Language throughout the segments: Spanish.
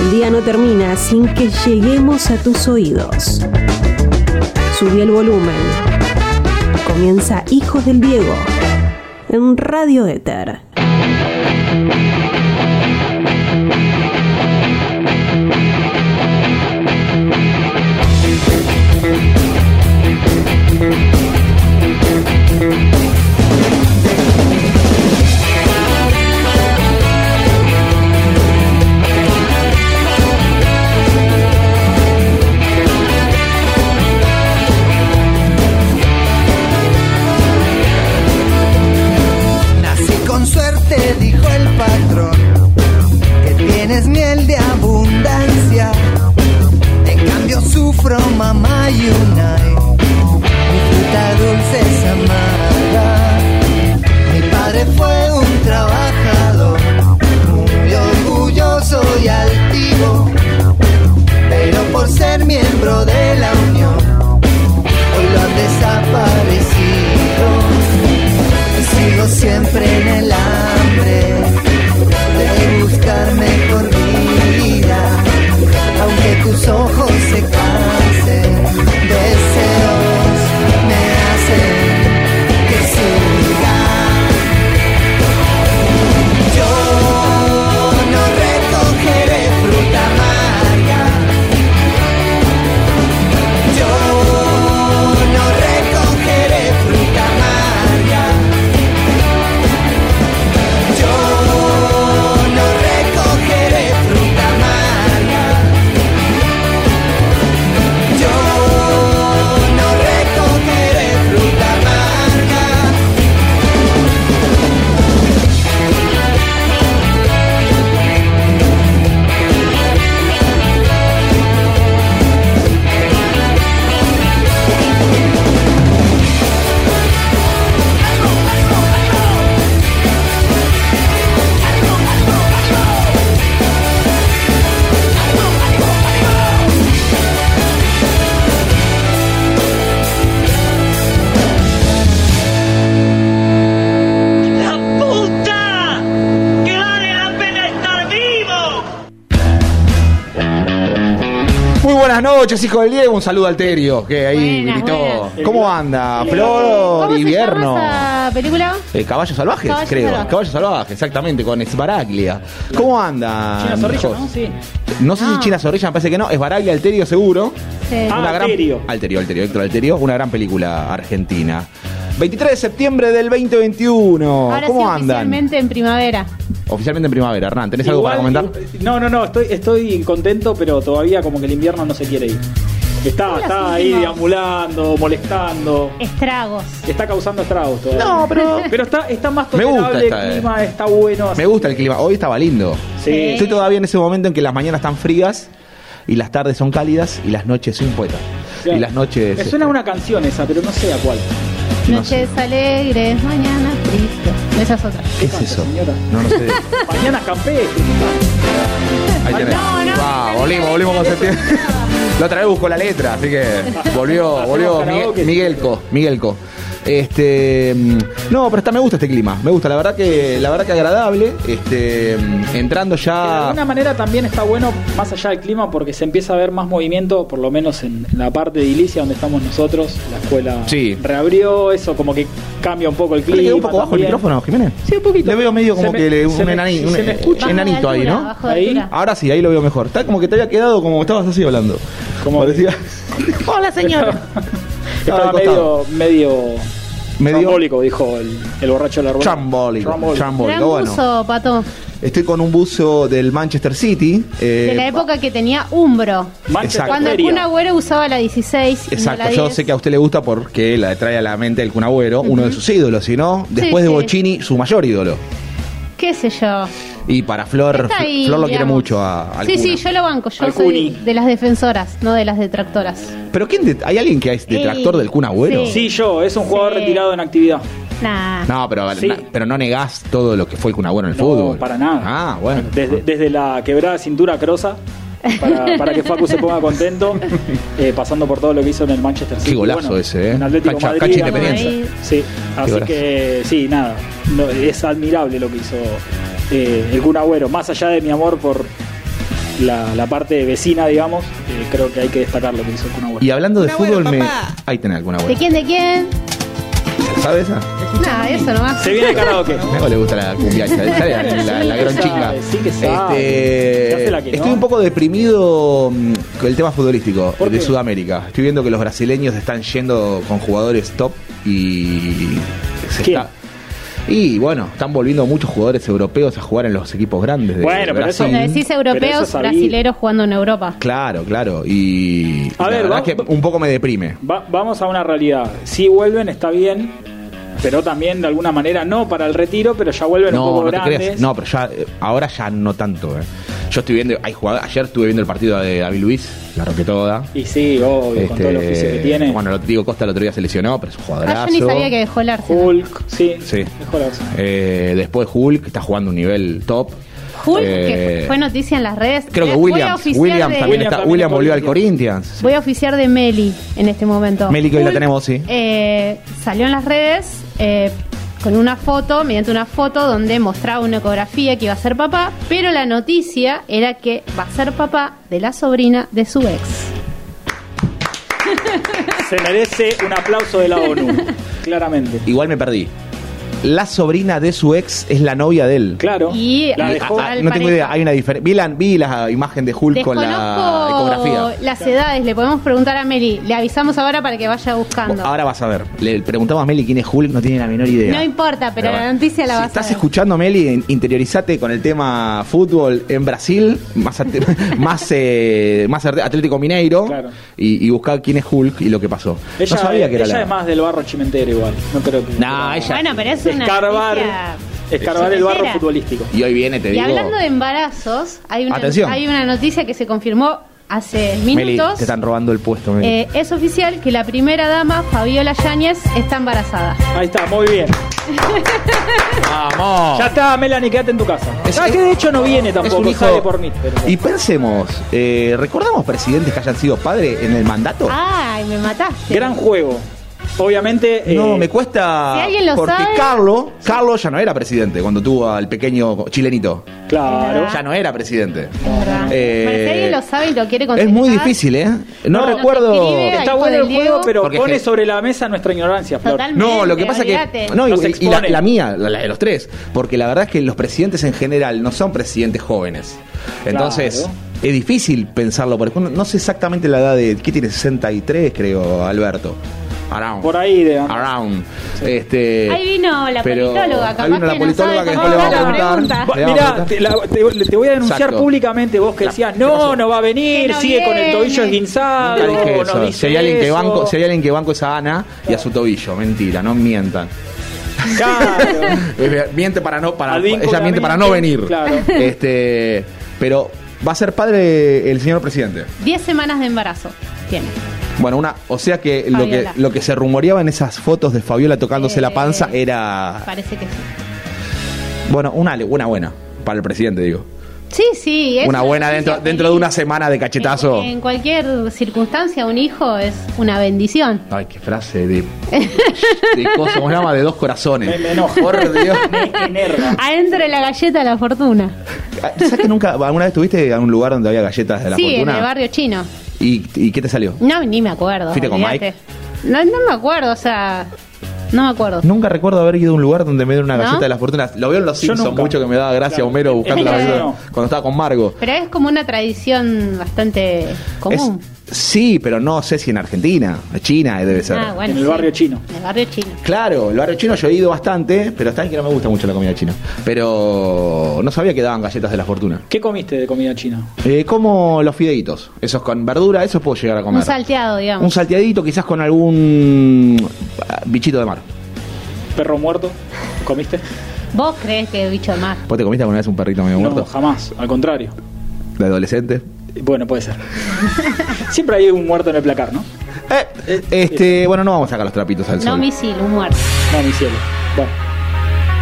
El día no termina sin que lleguemos a tus oídos. Subí el volumen. Comienza Hijos del Diego en Radio Éter. Mamá y unai, mi fruta dulce es amarga. Mi padre fue un trabajador, muy orgulloso y altivo, pero por ser miembro de la unión, hoy lo han desaparecido. Y sigo siempre en el hambre de buscar mejor vida, tus ojos se cansen, deseos noches, hijo del Diego. Un saludo al Terio, que ahí Buenas, gritó. buenas. ¿Cómo anda? ¿Cómo Flor, se invierno. llama esa película? Eh, Caballos salvajes, Caballos creo. salvajes. Caballos salvajes, exactamente, con Esbaraglia. ¿Cómo anda? China Zorrilla? ¿no? Sí. No sé si Ah. China Zorrilla, me parece que no. Esbaraglia, Alterio, seguro. Sí. Ah. Alterio. Alterio, Alterio, Héctor Alterio. Una gran película argentina. 23 de septiembre del 2021. Ahora ¿Cómo sí, andan? oficialmente en primavera. Oficialmente en primavera, Hernán. ¿Tenés algo para comentar? eh, No, no, no, estoy, estoy contento, pero todavía como que el invierno no se quiere ir. Está, Son está ahí deambulando, molestando. Estragos. Está causando estragos todavía. No, pero- Pero está, está más Me gusta tolerable esta, el eh. clima, está bueno. así Me gusta el clima. Hoy estaba lindo. Sí. Estoy todavía en ese momento en que las mañanas están frías y las tardes son cálidas y las noches soy un poeta. Sí. Y las noches. Me suena una canción esa, pero no sé a cuál. No Noches alegres, mañanas tristes. Esa es otra. ¿Qué es eso? señora? No, no sé. Mañana campestre. Ahí tenés. No, no, volvimos, volvimos con septiembre. La otra vez buscó la letra, así que volvió, volvió. Miguelco, Miguelco. Este, mm, no, pero está, me gusta este clima, me gusta, la verdad que, la verdad que agradable. Este, mm, entrando De ya. alguna manera también está bueno, más allá del clima, porque se empieza a ver más movimiento, por lo menos en la parte de Ilicia donde estamos nosotros. La escuela Sí. reabrió, eso como que cambia un poco el ¿No le clima. quedó un poco bajo el micrófono, Jiménez? Sí, un poquito. Le veo medio como Se me- que le- se un, me- enani- un se me escucha. Bajo de enanito ahí, ¿no? de Ahí. Ahora sí, ahí lo veo mejor. Está como que te había quedado como estabas así hablando. Como- Parecía. Hola, señora. Estaba al medio, medio, Medio- trambólico, dijo el, el borracho de la rueda. Chambólico. Trambólico. Chambólico. Gran Bueno, buzo, Pato. estoy con un buzo del Manchester City. eh, De la época que tenía Umbro. Manchester Exacto. Cuando el Feria. Kun Agüero usaba la 16. y no Exacto, la yo 10. sé que a usted le gusta porque la trae a la mente el Kun Agüero, uno de sus ídolos, si no, después de sí. Bocini, su mayor ídolo. ¿Qué sé yo? Y para Flor, Está ahí, Flor lo quiere digamos. mucho a, al Sí, sí, yo lo banco. Yo Al soy Kuni. de las defensoras, no de las detractoras. Pero ¿quién de- ¿hay alguien que es detractor Ey, del Kun Agüero? sí. Sí, yo, es un jugador Sí. retirado en actividad. Nah. No, pero, Sí. na- pero no negás todo lo que fue el Kun Agüero en el No, fútbol. para nada. Ah, bueno. Desde, desde la quebrada cintura crosa, para, para que Facu se ponga contento, eh, pasando por todo lo que hizo en el Manchester City. Qué golazo ese, ¿eh? En Atlético Cancha- Madrid, cancha ganó Independencia. ahí. Sí, así golazo. que sí, nada. no, es admirable lo que hizo eh, el Kun Agüero. Más allá de mi amor por la, la parte vecina, digamos, eh, creo que hay que destacar lo que hizo Kun Agüero. Y hablando de fútbol, me... papá. ahí tenés alguna ¿De buena. quién, de quién? ¿Sabes esa? Nada, eso nomás. Se viene el karaoke. ¿O le gusta la cumbia esa? ¿Sabe? La, la, la gran Sí que chinga. sabe, sí que sabe. Este, que estoy no. un poco deprimido mm, con el tema futbolístico ¿Por de qué? Sudamérica. Estoy viendo que los brasileños están yendo con jugadores top y se ¿Quién? está- y bueno, están volviendo muchos jugadores europeos a jugar en los equipos grandes de Bueno, pero eso-. Cuando decís europeos, brasileros jugando en Europa. Claro, claro. Y A la ver, verdad va- que un poco me deprime. Va- vamos a una realidad. Si vuelven, está bien, pero también de alguna manera no para el retiro, pero ya vuelven un No, poco no te creas. No, pero ya, eh, ahora ya no tanto. eh. Yo estoy viendo, hay jugadores, ayer estuve viendo el partido de David Luis, la rompió toda. Y sí, obvio, con todo el Este, oficio que tiene. Bueno, lo digo Costa el otro día se lesionó, pero es un Ah, jugadorazo. yo ni sabía que dejó el Arsenal. Hulk, sí. Sí. Dejó. Eh, después Hulk, que está jugando un nivel top. Hulk, Eh, que fue noticia en las redes. Creo que Williams, Williams de- también está, en volvió al Corinthians. Voy a oficiar de Meli en este momento. Meli, que hoy la Hulk, tenemos, sí. eh, salió en las redes eh, con una foto, mediante una foto donde mostraba una ecografía que iba a ser papá, pero la noticia era que va a ser papá de la sobrina de su ex. Se merece un aplauso de la ONU, claramente. Igual me perdí. La sobrina de su ex es la novia de él. Claro. Y- la dejó. Ah, no tengo idea, hay una diferencia. Vi la, vi la imagen de Hulk con la ecografía. las edades, le podemos preguntar a Meli. Le avisamos ahora para que vaya buscando. Ahora vas a ver. Le preguntamos a Meli quién es Hulk, no tiene la menor idea. No importa, pero la bueno. noticia la si vas a estás ver. escuchando, Meli, interiorizate con el tema fútbol en Brasil, más, más, eh, más Atlético Mineiro, Claro. y, y buscar quién es Hulk y lo que pasó. Ella, no sabía que era ella la... es más del barro chimentero igual. No creo que. No, ella- Bueno, pero es escarbar, escarbar el barro futbolístico. Y hoy viene, te Y digo... hablando de embarazos, hay una, Atención. hay una noticia que se confirmó hace Meli, minutos. te están robando el puesto, Meli. Eh, es oficial que la primera dama, Fabiola Yáñez, está embarazada. Ahí está, muy bien. ¡Vamos! Ya está, Melanie, quédate en tu casa. Es- ah, que de hecho no viene es tampoco, un hijo- sale por mí. pero- Y pensemos, eh, ¿recordamos presidentes que hayan sido padres en el mandato? Ay, me mataste. Gran juego. Obviamente. No, eh, me cuesta. Si alguien lo porque sabe- Carlos, Carlos ya no era presidente cuando tuvo al pequeño chilenito. Claro. Ya no era presidente. Eh, si alguien lo sabe y lo quiere Es muy difícil, ¿eh? No, No, recuerdo. Está bueno el juego, pero Porque pone es que- sobre la mesa nuestra ignorancia, Flor. Totalmente. No, lo que pasa que. No, y, la, mía, la, la de los tres. Porque la verdad es que los presidentes en general no son presidentes jóvenes. Entonces, Claro. es difícil pensarlo. Por ejemplo, no sé exactamente la edad de. ¿Qué tiene? 63, creo, Alberto. Around. Por ahí de. Around. Este, Ahí vino la pero politóloga, capaz ahí vino la que no politóloga sabe que después le va a preguntar. Va- Mirá, te, la- te- te voy a denunciar Exacto. públicamente vos que decías, ¿qué no, pasó? no va a venir, no sigue con el tobillo esguinzado. No dice Si hay, alguien que banco, si hay alguien que banco es a Ana y a su tobillo. Mentira, no mientan. Claro. Miente para no para ella miente para no venir. claro. Este, pero va a ser padre el señor presidente. 10 semanas de embarazo tiene. Bueno, una, o sea que lo que lo que se rumoreaba en esas fotos de Fabiola tocándose la Eh, panza era Parece que sí. bueno, una una buena para el presidente, digo. Sí, sí. es Una buena dentro dentro de una semana de cachetazo. En, en cualquier circunstancia, un hijo es una bendición. Ay, qué frase de de cosa, ¿cómo se llama? De dos corazones. Me, me enojo. Por Dios. Me enerva. Adentro de la galleta de la fortuna. ¿Sabes que nunca alguna vez estuviste a un lugar donde había galletas de la sí, fortuna? en el barrio chino. ¿Y, ¿Y qué te salió? No, ni me acuerdo. ¿Fuiste con olvídate. No, no me acuerdo, o sea, no me acuerdo. Nunca recuerdo haber ido a un lugar donde me dieron una ¿No? galleta de las fortunas. Lo veo en los Simpsons mucho que me daba gracia Claro. Homero buscando la galleta cuando estaba con Margo. Pero es como una tradición bastante común. Es- sí, pero no sé si en Argentina, en China debe ser. Ah, bueno, En el sí. barrio chino. En el barrio chino. Claro, el barrio chino yo he ido bastante, pero está bien que no me gusta mucho la comida china. Pero no sabía que daban galletas de la fortuna. ¿Qué comiste de comida china? Eh, como los fideitos, esos con verdura, eso puedo llegar a comer. Un salteado, digamos. Un salteadito, quizás con algún ah, bichito de mar. ¿Perro muerto? ¿Comiste? ¿Vos crees que es bicho de mar? ¿Vos te comiste alguna vez un perrito medio No, muerto? jamás. Al contrario. ¿De adolescente? Bueno, puede ser. Siempre hay un muerto en el placar, ¿no? Eh, este, bueno, no vamos a sacar los trapitos al No sol. misil, un muerto. No, mi cielo. Bueno,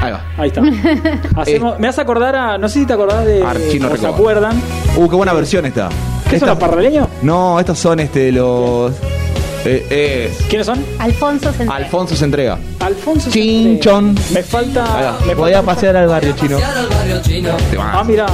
Ahí va. ahí está. Hacemos- me hace acordar a. No sé si te acordás de. Archino o se Recoba. acuerdan. Uh, qué buena versión esta. ¿Qué son Esta- los parraleños? No, estos son este los Eh, es ¿Quiénes son? Alfonso se entrega. Alfonso se entrega. Alfonso. Chinchón. Me falta. me Voy falta a pasear al barrio chino. Ah, mira.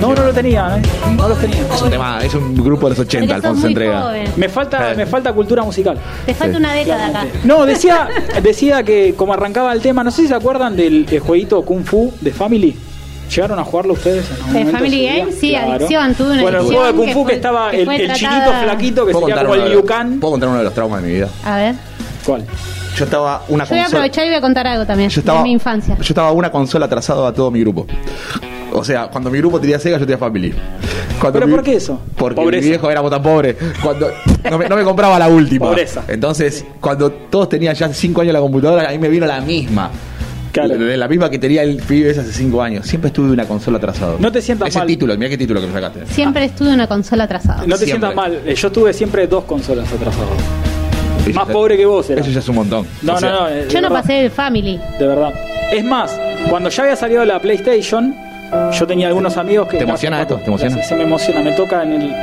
No, no lo tenía, ¿eh? No los tenía. Es un tema, es un grupo de los 80, Porque sos Alfonso se muy entrega. joven. Me falta, me falta cultura musical. Te falta Sí. una década acá. No, decía, decía que como arrancaba el tema, no sé si se acuerdan del eh, jueguito Kung Fu de Family. ¿Llegaron a jugarlo ustedes en algún ¿De momento Family? Game? Sí, adicción, tuve una Bueno, el juego de Kung Fu que, estaba que el, el chinito flaquito que ¿Puedo sería contar, como el Kang. ¿Puedo contar uno de los traumas de mi vida? A ver. ¿Cuál? Yo estaba una Yo voy a consola. aprovechar y voy a contar algo también Yo estaba, de mi infancia. Yo estaba una consola atrasado a todo mi grupo. O sea, cuando mi grupo tenía Sega, yo tenía Family. Cuando ¿Pero mi- por qué eso? Porque Pobreza. mi viejo éramos tan pobres. Cuando no me, no me compraba la última. Pobreza. Entonces, cuando todos tenían ya 5 años la computadora, a mí me vino la misma. Claro. De la misma que tenía el pibe hace 5 años. Siempre estuve una consola atrasado. No te sientas Ese mal. título, mira qué título que me sacaste. Siempre estuve en una consola atrasada. No te Siempre. sientas mal. eh, Yo tuve siempre dos consolas atrasadas. Eso Más ya- pobre que vos era. Eso ya es un montón. No, O sea, no, no. eh, de Yo no verdad. pasé el Family. De verdad. Es más, cuando ya había salido la PlayStation, yo tenía algunos amigos que. ¿Te emociona esto? ¿Te emociona? Se, se me emociona, me toca en el.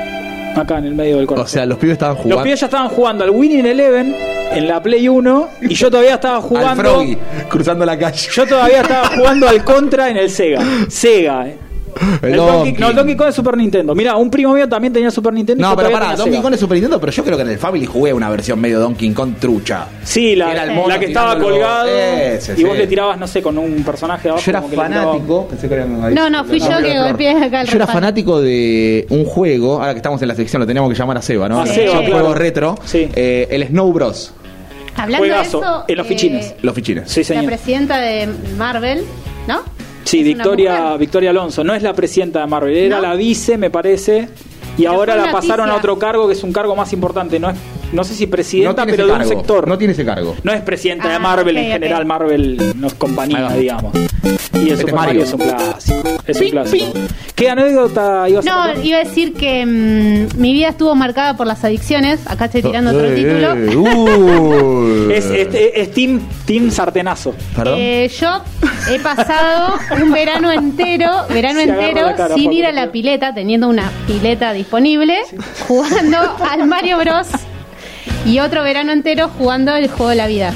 Acá en el medio del O corazón. sea, los pibes estaban jugando. Los pibes ya estaban jugando al Winning Eleven en la Play 1 y yo todavía estaba al jugando. Froggy, cruzando la calle. Yo todavía estaba jugando al Contra en el Sega. Sega, eh. El El Donkey, Donkey. no, el Donkey Kong es Super Nintendo. Mira, un primo mío también tenía Super Nintendo. No, pero pará, Donkey Sega. Kong es Super Nintendo, pero yo creo que en el Family jugué una versión medio Donkey Kong trucha. Sí, la, Era la que estaba colgado Ese, y vos le tirabas, no sé, con un personaje de abajo. Yo era como que fanático. Pensé que eran- No, no, fui yo que golpeé acá el Yo era fanático de un juego, ahora que estamos en la sección, lo teníamos que llamar a Seba, ¿no? A Seba, un claro. juego retro. Sí. Eh, el Snow Bros. Hablando Juegazo, de eso, en los eh, fichines. Los fichines. Sí, La señor. presidenta de Marvel, ¿no? Sí, Es Victoria. Victoria Alonso. No es la presidenta de Marvel, era ¿No? la vice, me parece. Y Pero ahora la pasaron a otro cargo que es un cargo más importante. No es, no sé si presidenta, tiene pero de un cargo, sector. No tiene ese cargo. No es presidenta de Ah, Marvel en general, Marvel no es compañía, digamos. Y el Este Super Mario Mario. es un clásico. Es un clásico. ¿Qué anécdota ibas a No, iba a decir que mm, mi vida estuvo marcada por las adicciones. Acá estoy tirando otro Eh, título. eh, uh. Es, es, es Team, team Sartenazo. ¿Perdón? Eh, yo he pasado un verano entero, verano Se entero, cara, sin ir a la pileta, teniendo una pileta disponible, jugando al Mario Bros. Y otro verano entero jugando el juego de la vida.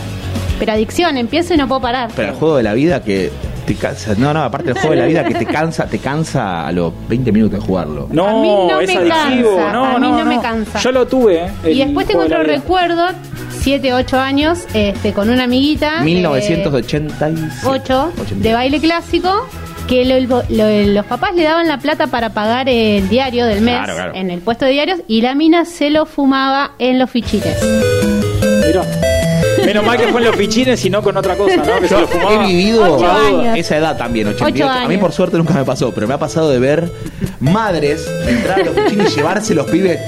Pero adicción, empiezo y no puedo parar. Pero el juego de la vida que te cansa. No, no, aparte del juego de la vida que te cansa, te cansa a los 20 minutos de jugarlo. No, A mí no es me adictivo. cansa, no, a mí no, no me cansa. Yo lo tuve. eh, el Y después tengo otro recuerdo, 7, 8 años, este, con una amiguita. eh, 1986. 8 de baile clásico que lo- lo- los papás le daban la plata para pagar el diario del mes Claro, claro. en el puesto de diarios y la mina se lo fumaba en los fichines. Mirá. Menos mal que fue en los fichines y no con otra cosa, ¿no? Que se lo He fumaba. vivido Ocho años. esa edad también, 88. Ocho A mí años. por suerte nunca me pasó, pero me ha pasado de ver madres entrar a los fichines y llevarse los pibes.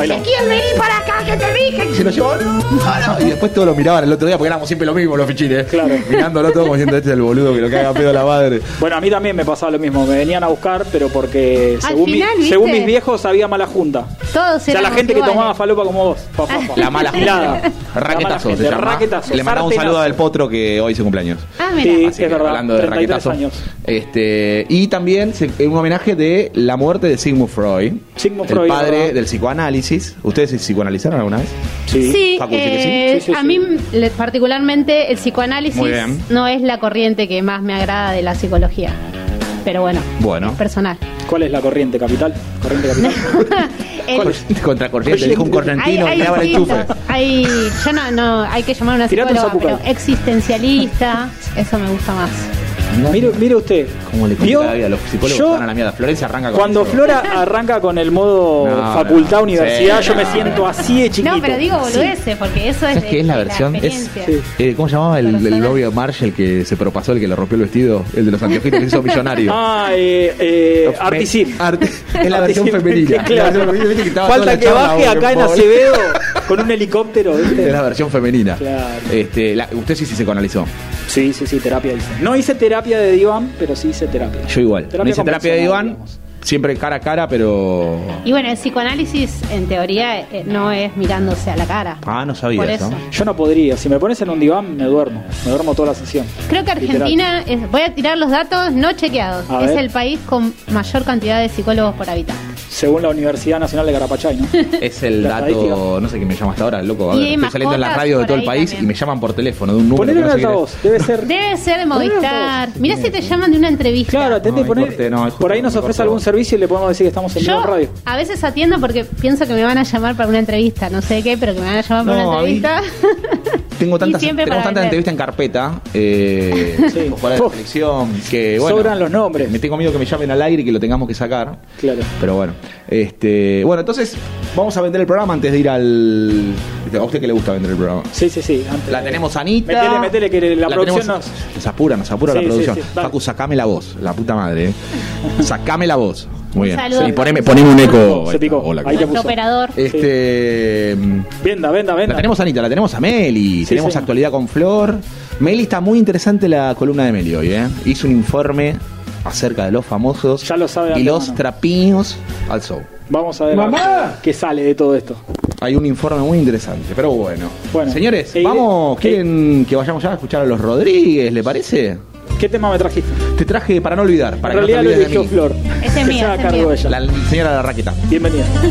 Bailó. Ezequiel, vení para acá que te dije. Y se los llevaban. no, no. Y después todos lo miraban el otro día porque éramos siempre lo mismo los fichines. Claro. Mirándolo todo como diciendo este es el boludo que lo caga pedo a la madre. Bueno, a mí también me pasaba lo mismo. Me venían a buscar, pero porque según, mis viejos había mala junta. Todos O sea, la gente que tomaba falopa como vos. Pa, pa, pa. La mala mala Raquetazo gente, se llama. Raquetazo. Le mandamos un saludo al potro que hoy se cumpleaños. Ah, Sí, mira. Así es que, verdad. hablando de 33 raquetazo. años. Este, y también se- un homenaje de la muerte de Sigmund Freud. Sigmund el Freud, padre ¿verdad? del psicoanálisis. ¿Ustedes se psicoanalizaron alguna vez? Sí. Sí, eh, Sí, sí, a mí le- particularmente el psicoanálisis no es la corriente que más me agrada de la psicología. Pero bueno, Bueno. es personal. ¿Cuál es la corriente capital? Corriente capital. El- Contracorriente, dijo un correntino hay, hay, enchufe. hay, yo no, no, hay que llamar a una Tirate un psicóloga, pero existencialista, eso me gusta más. Mire, mire usted. ¿Cómo le ¿Vio? la vida a los psicólogos Yo- van a la mierda? Florencia arranca con Cuando eso. Flora arranca con el modo No, facultad, no. universidad, Sí, yo me no, siento así de chiquito. No, pero digo Sí. boludeces, porque eso es ¿Sabes qué es la versión? Es. Sí. eh, ¿Cómo se llamaba el, novio de Marshall que se propasó, el que le rompió el vestido? El de los anteojitos que se hizo millonario. Ah, eh, eh, es la versión femenina. Claro. Falta que charla, baje acá en. Acevedo con un helicóptero, ¿viste? Es la versión femenina. Claro. Este, la- usted sí, sí se canalizó. Sí, sí, sí, terapia hice. No hice terapia de diván, pero sí hice terapia. Yo igual. Terapia no hice terapia de convencional, Iván, digamos. siempre cara a cara, pero. Y bueno, el psicoanálisis en teoría eh, no es mirándose a la cara. Ah, no sabía Por eso. eso. Yo no podría. Si me pones en un diván, me duermo. Me duermo toda la sesión. Creo que. Argentina, es- voy a tirar los datos no chequeados, A es ver. el país con mayor cantidad de psicólogos por habitante. Según la Universidad Nacional de Carapachay, ¿no? Es el La dato, no sé quién me llama hasta ahora, loco. A ver, estoy saliendo en la radio de todo el país también. y me llaman por teléfono de un número. No sé es. altavoz, debe ser. Debe ser de Movistar. Mira si te llaman de una entrevista. Claro, atendé, No, poner- corte, no, es por ahí nos ofrece algún servicio y le podemos decir que estamos en Yo radio. a veces atiendo porque pienso que me van a llamar para una entrevista, no sé qué, pero que me van a llamar para una entrevista. Tengo tantas, tenemos para tantas entrevistas en carpeta, eh, Sí. de Uf. selección, que bueno. Sobran los nombres. Me tengo miedo que me llamen al aire y que lo tengamos que sacar. Claro. Pero bueno, este, bueno, entonces vamos a vender el programa antes de ir al. ¿A usted que le gusta vender el programa? Sí, sí, sí. antes- La tenemos Anita. Metele, metele, que la, producción tenemos- nos... Nos apura, nos apura Sí, la producción. sí, sí, dale. Facu, sacame la voz, la puta madre. eh. Sacame la voz. Muy bien. saludo. Sí, poneme, poneme un eco. Se picó. Hola, Ahí puso. operador. Este. Venda, venda, venda. La tenemos a Anita, la tenemos a Meli, Sí, tenemos sí. actualidad con Flor. Meli está muy interesante la columna de Meli hoy, ¿eh? Hizo un informe acerca de los famosos Ya lo sabe de y los trapiños al show. Vamos a ver ¡Mamá! qué sale de todo esto. Hay un informe muy interesante, pero bueno. Bueno, Señores, eh, vamos, eh, ¿quieren que vayamos ya a escuchar a los Rodríguez, le parece? ¿Qué tema me trajiste? Te traje para no olvidar, para en que no realidad te lo de eligió. Flor. Ese es mío, se cargo mío. ella. La señora La Raqueta. Bienvenida.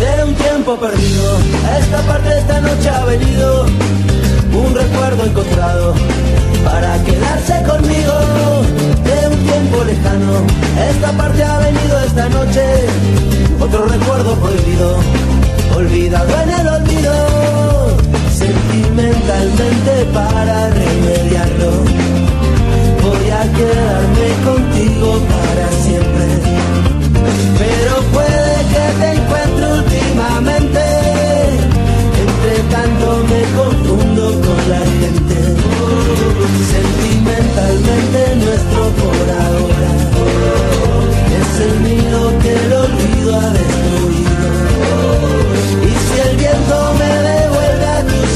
De un tiempo perdido, a esta parte de esta noche ha venido un recuerdo encontrado para quedarse conmigo. De un tiempo lejano, a esta parte ha venido esta noche otro recuerdo prohibido, olvidado en el olvido. Sentimentalmente para remediarlo, voy a quedarme contigo para siempre. Pero puede que te encuentre últimamente. Entre tanto me confundo con la gente. Sentimentalmente nuestro por ahora es el nido que el olvido ha destruido. Y si el viento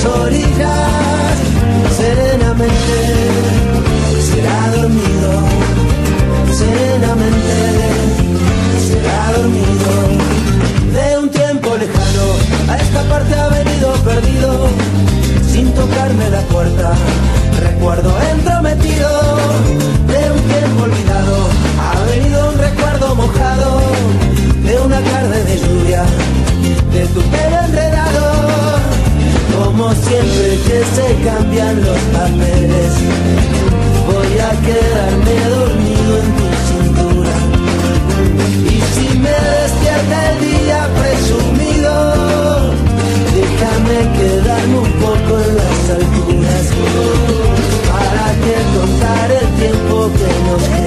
orillas, serenamente será dormido, serenamente será dormido. De un tiempo lejano a esta parte ha venido perdido, sin tocarme la puerta. Recuerdo cambian los papeles, voy a quedarme dormido en tu cintura. Y si me despierta el día presumido, déjame quedarme un poco en las alturas. Para que contar el tiempo que nos queda.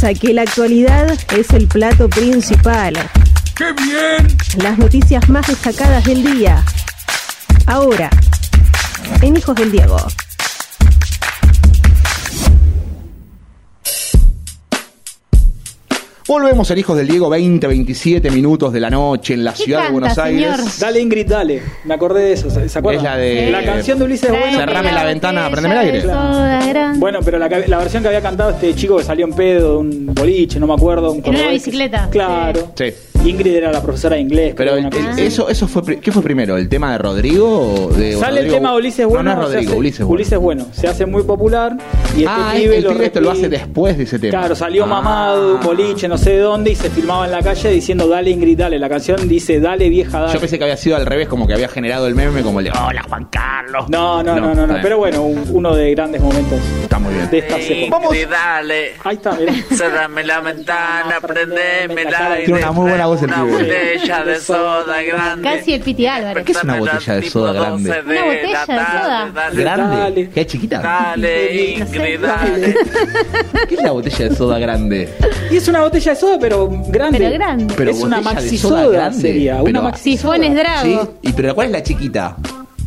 Que la actualidad es el plato principal. ¡Qué bien! Las noticias más destacadas del día. Ahora, en Hijos del Diego. Volvemos en Hijos del Diego, 20, 27 minutos de la noche en la ¿Qué ciudad de Buenos Aires. señor? Dale Ingrid, dale. Me acordé de eso, ¿se se acuerdan? Es la de- La canción de Ulises Bueno. Cerrame la ventana, prendeme el aire. grande. Bueno, pero la, versión que había cantado este chico que salió en pedo de un boliche, no me acuerdo. un En una bicicleta. Claro. Sí. Ingrid era la profesora de inglés. Pero el- el- así. eso, eso fue, ¿qué fue primero? ¿El tema de Rodrigo o de Sale Rodrigo? el tema de Ulises Bueno. No, no es Rodrigo, hace- Ulises Bueno. Ulises Bueno. Se hace muy popular y este ah, pibe el lo pibe esto lo hace después de ese tema. Claro, salió Ah. mamado un boliche, no sé de dónde, y se filmaba en la calle diciendo dale Ingrid, dale. La canción dice dale vieja, dale. Yo pensé que había sido al revés, como que había generado el meme como el de Hola Juan Carlos. No, no, no, no, no. Pero bueno, un- uno de grandes momentos Está muy bien. de estas épocas. Vamos. Ingrid, dale. Ahí está, mirá. Cerrame la ventana, prendeme aire. Tiene una muy buena voz el Una pibe. botella de soda grande. Casi el Piti Álvarez. ¿Qué es una botella de soda grande? Una Una botella de soda. Dale, ¿Grande? Dale. ¿Qué es chiquita? dale. Ingrid, dale. ¿Qué es la botella de soda grande? Y es una botella de soda, pero grande. Pero grande. Pero es una maxi soda soda, grande, sería. pero- Una maxi soda. ¿Sí? ¿Y pero cuál es la chiquita?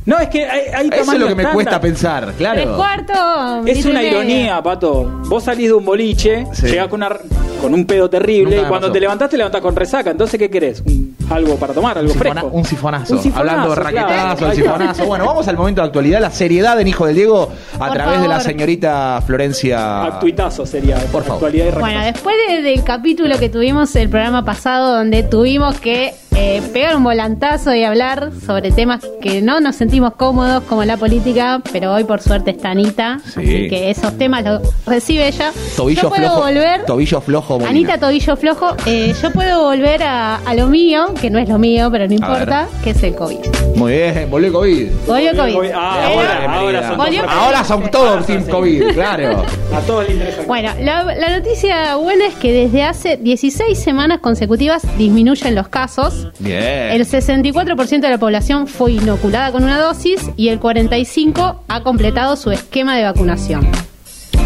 No, es que hay, hay Eso es lo que me estándar. cuesta pensar, Tres claro. cuartos. Es una ironía, Pato. Vos salís de un boliche, Sí. llegás con, una, con un pedo terrible Nunca y cuando pasó. te levantás te levantás con resaca. Entonces, ¿qué querés? Un- algo para tomar, algo Un, sifona- fresco. un sifonazo. Un sifonazo, Hablando de claro. raquetazo, el sifonazo. Bueno, vamos al momento de actualidad, la seriedad en Hijo del Diego a Por través de la señorita Florencia. Actuitazo sería. Por favor. Actualidad y Bueno, después de- del capítulo que tuvimos el programa pasado, donde tuvimos que eh, pegar un volantazo y hablar sobre temas que no nos sentimos cómodos, como la política, pero hoy por suerte está Anita, Sí. así que esos temas los recibe ella. Tobillo yo puedo flojo. volver. Tobillo flojo. Molina. Anita Tobillo Flojo, eh, yo puedo volver a, a lo mío, que no es lo mío, pero no importa, que es el COVID. Muy bien, volvió el COVID. Volvió el COVID. Ah, ahora, son Volvió todos- Ahora son todos Team COVID, claro. A todos les interesa. Bueno, la, la noticia buena es que desde hace 16 semanas consecutivas disminuyen los casos. Bien. El 64% de la población fue inoculada con una dosis y el 45% ha completado su esquema de vacunación.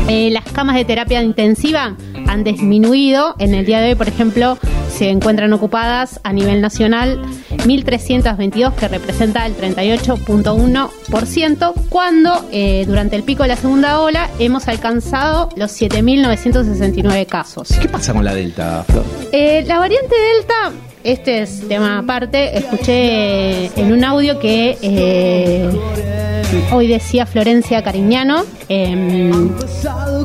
Eh, las camas de terapia intensiva han disminuido. En el día de hoy, por ejemplo, se encuentran ocupadas a nivel nacional 1.322, que representa el 38.1%, cuando eh, durante el pico de la segunda ola hemos alcanzado los 7.969 casos. ¿Qué pasa con la Delta, Flor? Eh, la variante Delta, este es tema aparte, escuché en un audio que eh, hoy decía Florencia Cariñano, em,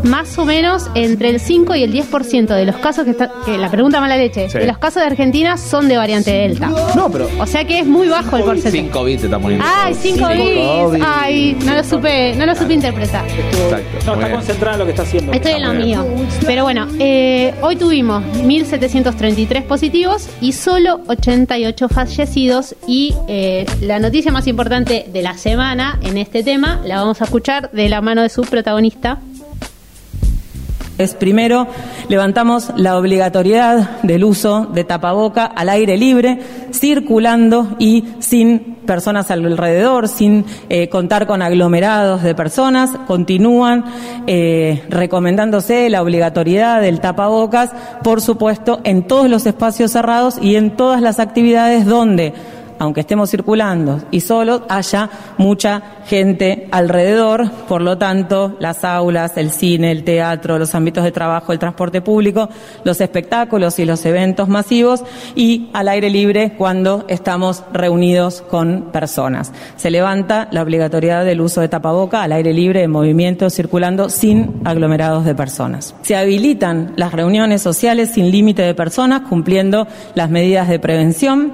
más o menos entre el 5 y el 10% de los casos que, está, que la pregunta mala leche, Sí. de los casos de Argentina son de variante Delta. No, pero. O sea que es muy bajo el porcentaje. Sin COVID te está muriendo. Ay, 5 COVID. Ay, no lo supe, no lo supe interpretar. Exacto. No, está bien. concentrada en lo que está haciendo. Estoy en lo mío. Pero bueno, eh, hoy tuvimos 1.733 positivos y solo 88 fallecidos. Y eh, la noticia más importante de la semana en este tema la vamos a escuchar de la mano de su protagonista. Es primero, levantamos la obligatoriedad del uso de tapaboca al aire libre, circulando y sin personas alrededor, sin eh, contar con aglomerados de personas. Continúan eh, recomendándose la obligatoriedad del tapabocas, por supuesto, en todos los espacios cerrados y en todas las actividades donde aunque estemos circulando y solo, haya mucha gente alrededor, por lo tanto, las aulas, el cine, el teatro, los ámbitos de trabajo, el transporte público, los espectáculos y los eventos masivos y al aire libre cuando estamos reunidos con personas. Se levanta la obligatoriedad del uso de tapaboca al aire libre en movimiento circulando sin aglomerados de personas. Se habilitan las reuniones sociales sin límite de personas cumpliendo las medidas de prevención.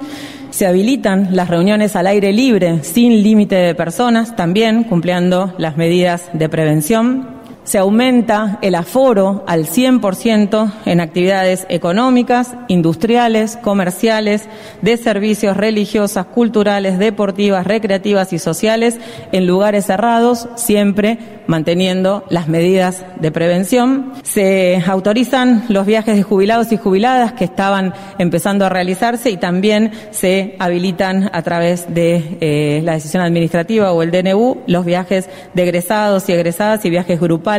Se habilitan las reuniones al aire libre sin límite de personas, también cumpliendo las medidas de prevención. Se aumenta el aforo al 100% en actividades económicas, industriales, comerciales, de servicios religiosas, culturales, deportivas, recreativas y sociales en lugares cerrados, siempre manteniendo las medidas de prevención. Se autorizan los viajes de jubilados y jubiladas que estaban empezando a realizarse y también se habilitan a través de eh, la decisión administrativa o el DNU los viajes de egresados y egresadas y viajes grupales.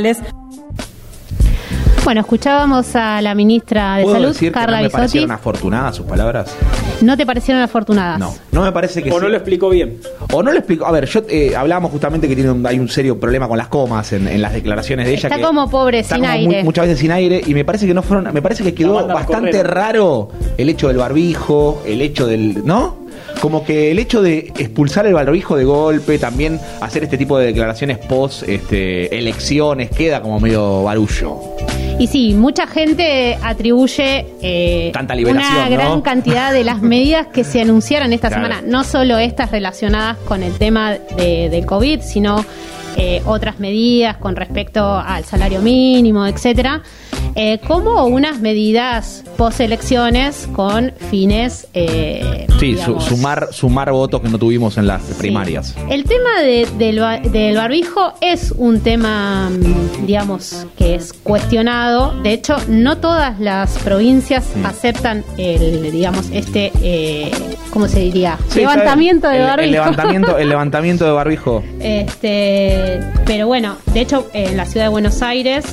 Bueno, escuchábamos a la ministra de ¿Puedo Salud, decir que Carla no me Bisotti. parecieron afortunadas sus palabras? ¿No te parecieron afortunadas? No, no me parece que O sí. no lo explicó bien. O no lo explico. A ver, yo eh, hablábamos justamente que tiene un- hay un serio problema con las comas en, en las declaraciones de ella. Está que como pobre, está sin como aire. mu- muchas veces sin aire y me parece que no fueron. Me parece que quedó mandan a bastante correr. raro el hecho del barbijo, el hecho del. ¿No? Como que el hecho de expulsar el barbijo de golpe, también hacer este tipo de declaraciones post este, elecciones, queda como medio barullo. Y sí, mucha gente atribuye eh, Tanta liberación, una ¿no? gran cantidad de las medidas que se anunciaron esta Claro. semana, no solo estas relacionadas con el tema de- del COVID, sino eh, otras medidas con respecto al salario mínimo, etcétera, eh, como unas medidas post elecciones con fines eh, Sí, su- sumar, sumar votos que no tuvimos en las primarias. el tema de- del, del barbijo es un tema, mm, digamos, que es cuestionado. De hecho, no todas las provincias Mm. aceptan el, digamos, este, eh, ¿cómo se diría? Sí, levantamiento de bien. el, barbijo. El levantamiento, el levantamiento de barbijo. Este, pero bueno, de hecho, en la ciudad de Buenos Aires,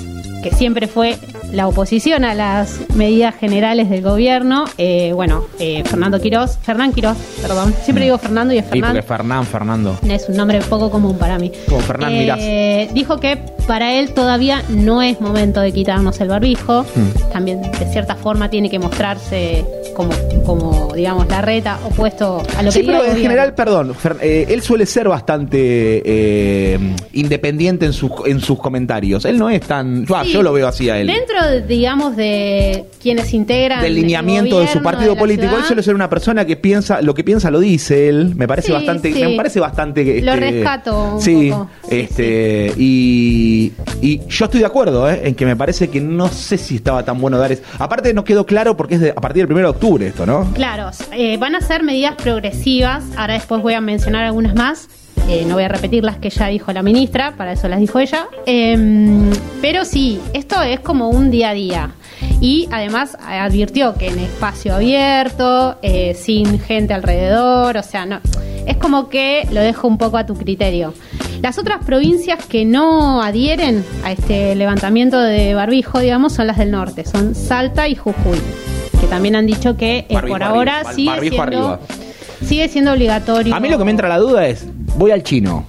que siempre fue la oposición a las medidas generales del gobierno, eh, bueno, eh, Fernando Quirós, Fernán Quirós, perdón, siempre digo Fernando y es Mm. Sí, porque Fernán, Fernando. Es un nombre poco común para mí. Como Fernán Eh, Dijo que para él todavía no es momento de quitarnos el barbijo. Hmm. También, de cierta forma, tiene que mostrarse como, como digamos, la reta opuesto a lo Sí, que diga pero en general, perdón, Fer- eh, él suele ser bastante eh, independiente en sus, en sus comentarios. Él no es tan... Sí. Yo lo veo así a él. Dentro, de, digamos, de quienes integran. del el lineamiento de su partido de político. Él suele ser una persona que piensa, lo que piensa lo dice él. Me parece Sí, bastante, sí. me parece bastante. Lo este, rescato un sí, poco. Sí, este, y, y yo estoy de acuerdo, ¿eh? en que me parece que no sé si estaba tan bueno dar. es- Aparte no quedó claro porque es de- a partir del 1 de octubre esto, ¿no? Claro, eh, van a ser medidas progresivas. Ahora después voy a mencionar algunas más. Eh, no voy a repetir las que ya dijo la ministra, para eso las dijo ella. Em, pero sí, esto es como un día a día. Y además advirtió que en espacio abierto, eh, sin gente alrededor, o sea, no. Es como que lo dejo un poco a tu criterio. Las otras provincias que no adhieren a este levantamiento de barbijo, digamos, son las del norte, son Salta y Jujuy, que también han dicho que eh, Barbijo por arriba, ahora barbijo siendo, arriba. Sigue siendo obligatorio. A mí lo que me entra la duda es, voy al chino.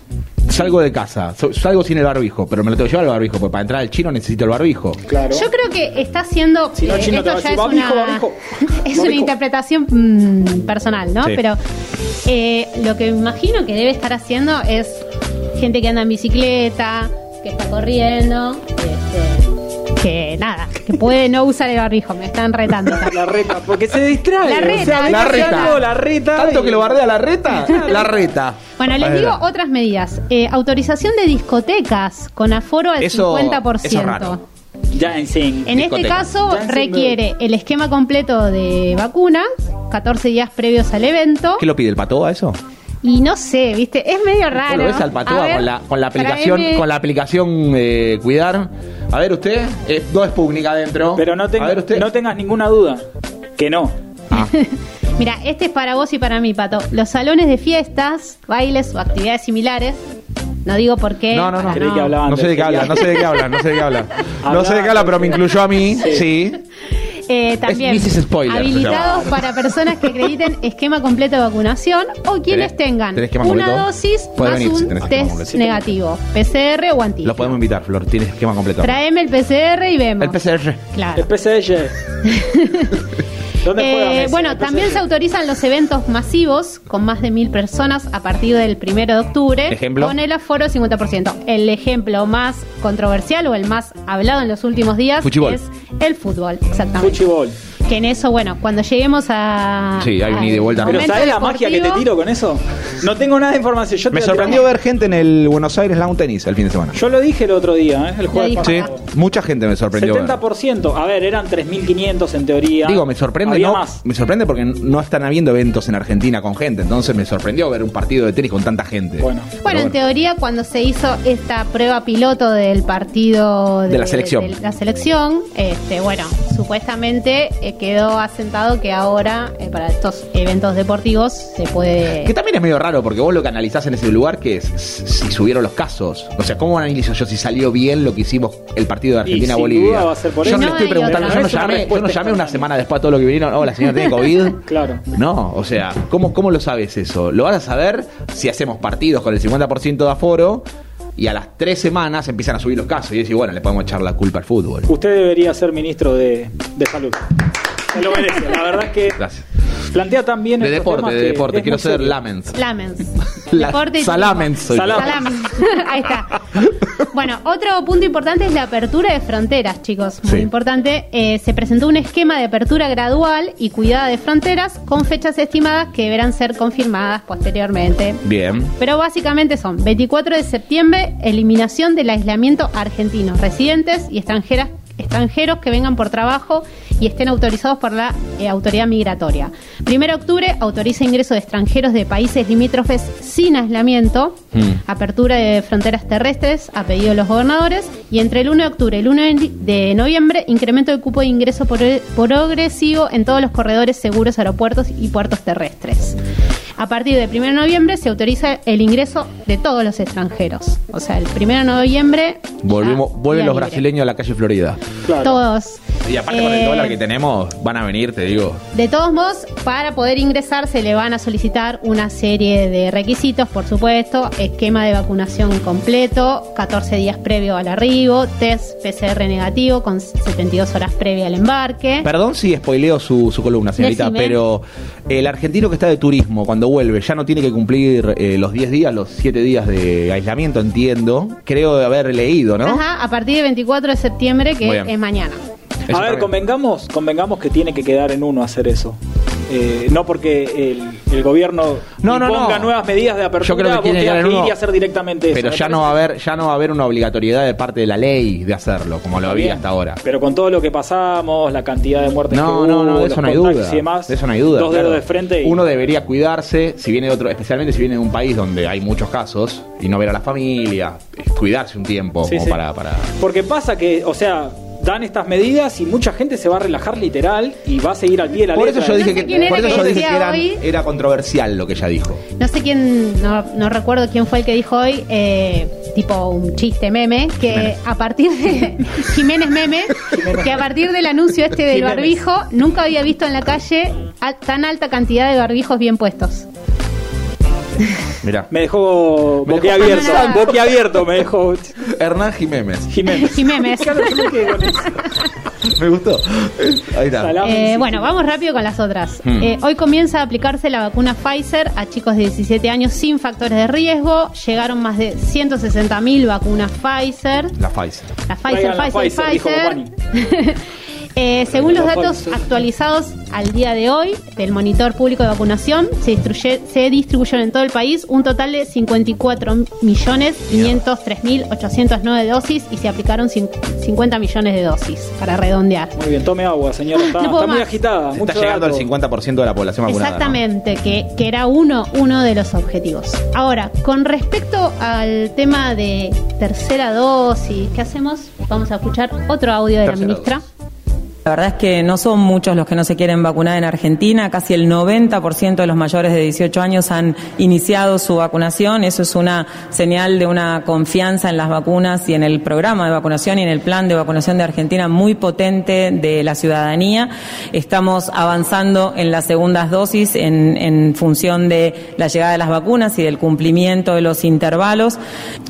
Salgo de casa, salgo sin el barbijo, pero me lo tengo que llevar el barbijo, porque para entrar al chino necesito el barbijo. Claro. Yo creo que está haciendo. Si no, eh, Chino te va esto a ya decir, es "Barbijo, una, barbijo, es una barbijo". interpretación mm, personal, ¿no? Sí. Pero eh, lo que me imagino que debe estar haciendo es gente que anda en bicicleta, que está corriendo, este, que nada, que puede no usar el barbijo. Me están retando. La reta, porque se distrae. La reta, o sea, la reta. algo, la reta. Tanto y- que lo bardea la reta, la reta. Bueno, les digo otras medidas. Eh, autorización de discotecas con aforo al Eso- 50%. eso es raro. Ya en sí. En este Discoteca. caso Ya en requiere el esquema completo de vacuna, 14 días previos al evento. ¿Qué lo pide el pato a eso? Y no sé, ¿viste? Es medio raro. ¿Lo ves al Patoa con la, con la aplicación, con la aplicación eh, Cuidar? A ver usted, eh, no es pública adentro. Pero no, tenga- ver usted. no tengas ninguna duda. Que no. Ah, Mira, este es para vos y para mí, Pato. Los salones de fiestas, bailes o actividades similares. No digo por qué. No, no, no. Creí que hablaban no sé de qué habla, no sé de qué habla, no sé de qué habla. No sé de qué habla, pero me incluyó a mí, sí. Eh, también Es. Spoiler, habilitados para personas que acrediten esquema completo de vacunación o quienes ¿Tenés- tengan tenés una completo? dosis Puede más venir un tenés test negativo, PCR o antígeno. Lo podemos invitar, Flor, tiene esquema completo. Traeme el PCR y vemos. El PCR. Claro. El PSL. ¿Dónde Eh, bueno, también se autorizan los eventos masivos con más de mil personas a partir del primero de octubre Ejemplo. con el aforo 50%. El ejemplo más controversial o el más hablado en los últimos días Fuchibol. es el fútbol, exactamente. Fuchibol. Que en eso, bueno, cuando lleguemos a. Sí, hay un ida y vuelta. Pero ¿sabes la magia que te tiro con eso? No tengo nada de información. Yo te Me sorprendió ver gente en el Buenos Aires Lawn Tennis el fin de semana. Yo lo dije el otro día, ¿eh? el jueves dijo. Sí, pasado. mucha gente me sorprendió. ver. 70%. A ver, eran 3.500 en teoría. Digo, me sorprende, Había no, más. me sorprende porque no están habiendo eventos en Argentina con gente, entonces me sorprendió ver un partido de tenis con tanta gente. Bueno. Bueno, en teoría, cuando se hizo esta prueba piloto del partido De la selección. de la selección, este, bueno, supuestamente eh, quedó asentado que ahora eh, para estos eventos deportivos se puede... Que también es medio raro, porque vos lo que analizás en ese lugar, que es si subieron los casos. O sea, ¿cómo analizo yo si salió bien lo que hicimos el partido de Argentina-Bolivia? Yo no le No estoy preguntando, yo no llamé, yo no llamé una semana después a todo lo que vinieron. Hola, señor, ¿tiene COVID? Claro. No, o sea, ¿cómo, ¿cómo lo sabes eso? Lo vas a saber si hacemos partidos con el 50% de aforo y a las tres semanas empiezan a subir los casos y decir, bueno, le podemos echar la culpa al fútbol. Usted debería ser ministro de, de salud. Se lo merece. La verdad es que Gracias. plantea tan bien De deporte, de deporte. Quiero ser. Lamens. Lamens. La- Deporte y Salamens soy yo. turismo. Salamens. Ahí está. Bueno, otro punto importante es la apertura de fronteras, chicos. Muy Sí. importante. Eh, se presentó un esquema de apertura gradual y cuidada de fronteras con fechas estimadas que deberán ser confirmadas posteriormente. Bien. Pero básicamente son 24 de septiembre, eliminación del aislamiento argentino, residentes y extranjeras, extranjeros que vengan por trabajo y estén autorizados por la eh, autoridad migratoria. 1 de octubre, autoriza ingreso de extranjeros de países limítrofes sin aislamiento, Mm. apertura de fronteras terrestres a pedido de los gobernadores y entre el 1 de octubre y el 1 de noviembre, incremento del cupo de ingreso por- progresivo en todos los corredores seguros, aeropuertos y puertos terrestres. A partir del 1 de noviembre se autoriza el ingreso de todos los extranjeros. O sea, el 1 de noviembre. Volvimos, ya, vuelven los libre. brasileños a la calle Florida. Claro. Todos. Y aparte con el Eh, dólar que tenemos, van a venir, te digo. De todos modos, para poder ingresar se le van a solicitar una serie de requisitos, por supuesto, esquema de vacunación completo, 14 días previo al arribo, test PCR negativo con 72 horas previa al embarque. Perdón si spoileo su, su columna, señorita, Decime. pero el argentino que está de turismo, cuando vuelve, ya no tiene que cumplir eh, los 10 días, los 7 días de aislamiento, entiendo. Creo de haber leído, ¿no? Ajá, a partir del 24 de septiembre, que es mañana. Eso A ver, también. convengamos, convengamos que tiene que quedar en uno hacer eso. Eh, no porque el, el gobierno No, no, no. nuevas medidas de apertura, Yo creo que vos tiene que tengas ir y hacer directamente eso. Pero Me ya no va a haber, ya no va a haber una obligatoriedad de parte de la ley de hacerlo, como lo había bien. hasta ahora. Pero con todo lo que pasamos, la cantidad de muertes No, que no, hubo, no, de los eso no hay contagios duda. y demás, De eso no hay duda. Dos claro. dedos de frente y Uno debería cuidarse, si viene de otro, especialmente si viene de un país donde hay muchos casos, y no ver a la familia, es cuidarse un tiempo Sí, como sí. para, para. Porque pasa que, o sea, dan estas medidas y mucha gente se va a relajar literal y va a seguir al pie de la Por eso letra. yo No dije sé que, era por eso que yo dije que eran- era controversial lo que ella dijo. No sé quién, no, no recuerdo quién fue el que dijo hoy, eh, tipo un chiste meme, que Jiménez. a partir de Jiménez Meme, que a partir del anuncio este del Jiménez. barbijo, nunca había visto en la calle a- tan alta cantidad de barbijos bien puestos. Mirá. Me dejó boquiabierto, boquiabierto me dejó Hernán Jiménez. Jiménez. Jiménez. Claro, yo me quedé con eso. Me gustó. Ahí está. Eh, bueno, vamos rápido con las otras. Hmm. Eh, hoy comienza a aplicarse la vacuna Pfizer a chicos de 17 años sin factores de riesgo. Llegaron más de 160.000 vacunas Pfizer. La Pfizer. La Pfizer, Traigan la Pfizer, Pfizer, Pfizer. Eh, según los datos actualizados al día de hoy del monitor público de vacunación, se, distribuye- se distribuyeron en todo el país un total de 54.503.809 dosis y se aplicaron cin- 50 millones de dosis, para redondear. Muy bien, tome agua, señora. Está, No puedo está muy agitada. Está llegando al dato. 50% de la población vacunada. ¿no? Exactamente, que, que era uno, uno de los objetivos. Ahora, con respecto al tema de tercera dosis, ¿qué hacemos? Vamos a escuchar otro audio de Tercera la ministra. dosis. La verdad es que no son muchos los que no se quieren vacunar en Argentina, casi el 90% de los mayores de 18 años han iniciado su vacunación, eso es una señal de una confianza en las vacunas y en el programa de vacunación y en el plan de vacunación de Argentina muy potente de la ciudadanía. Estamos avanzando en las segundas dosis en, en función de la llegada de las vacunas y del cumplimiento de los intervalos.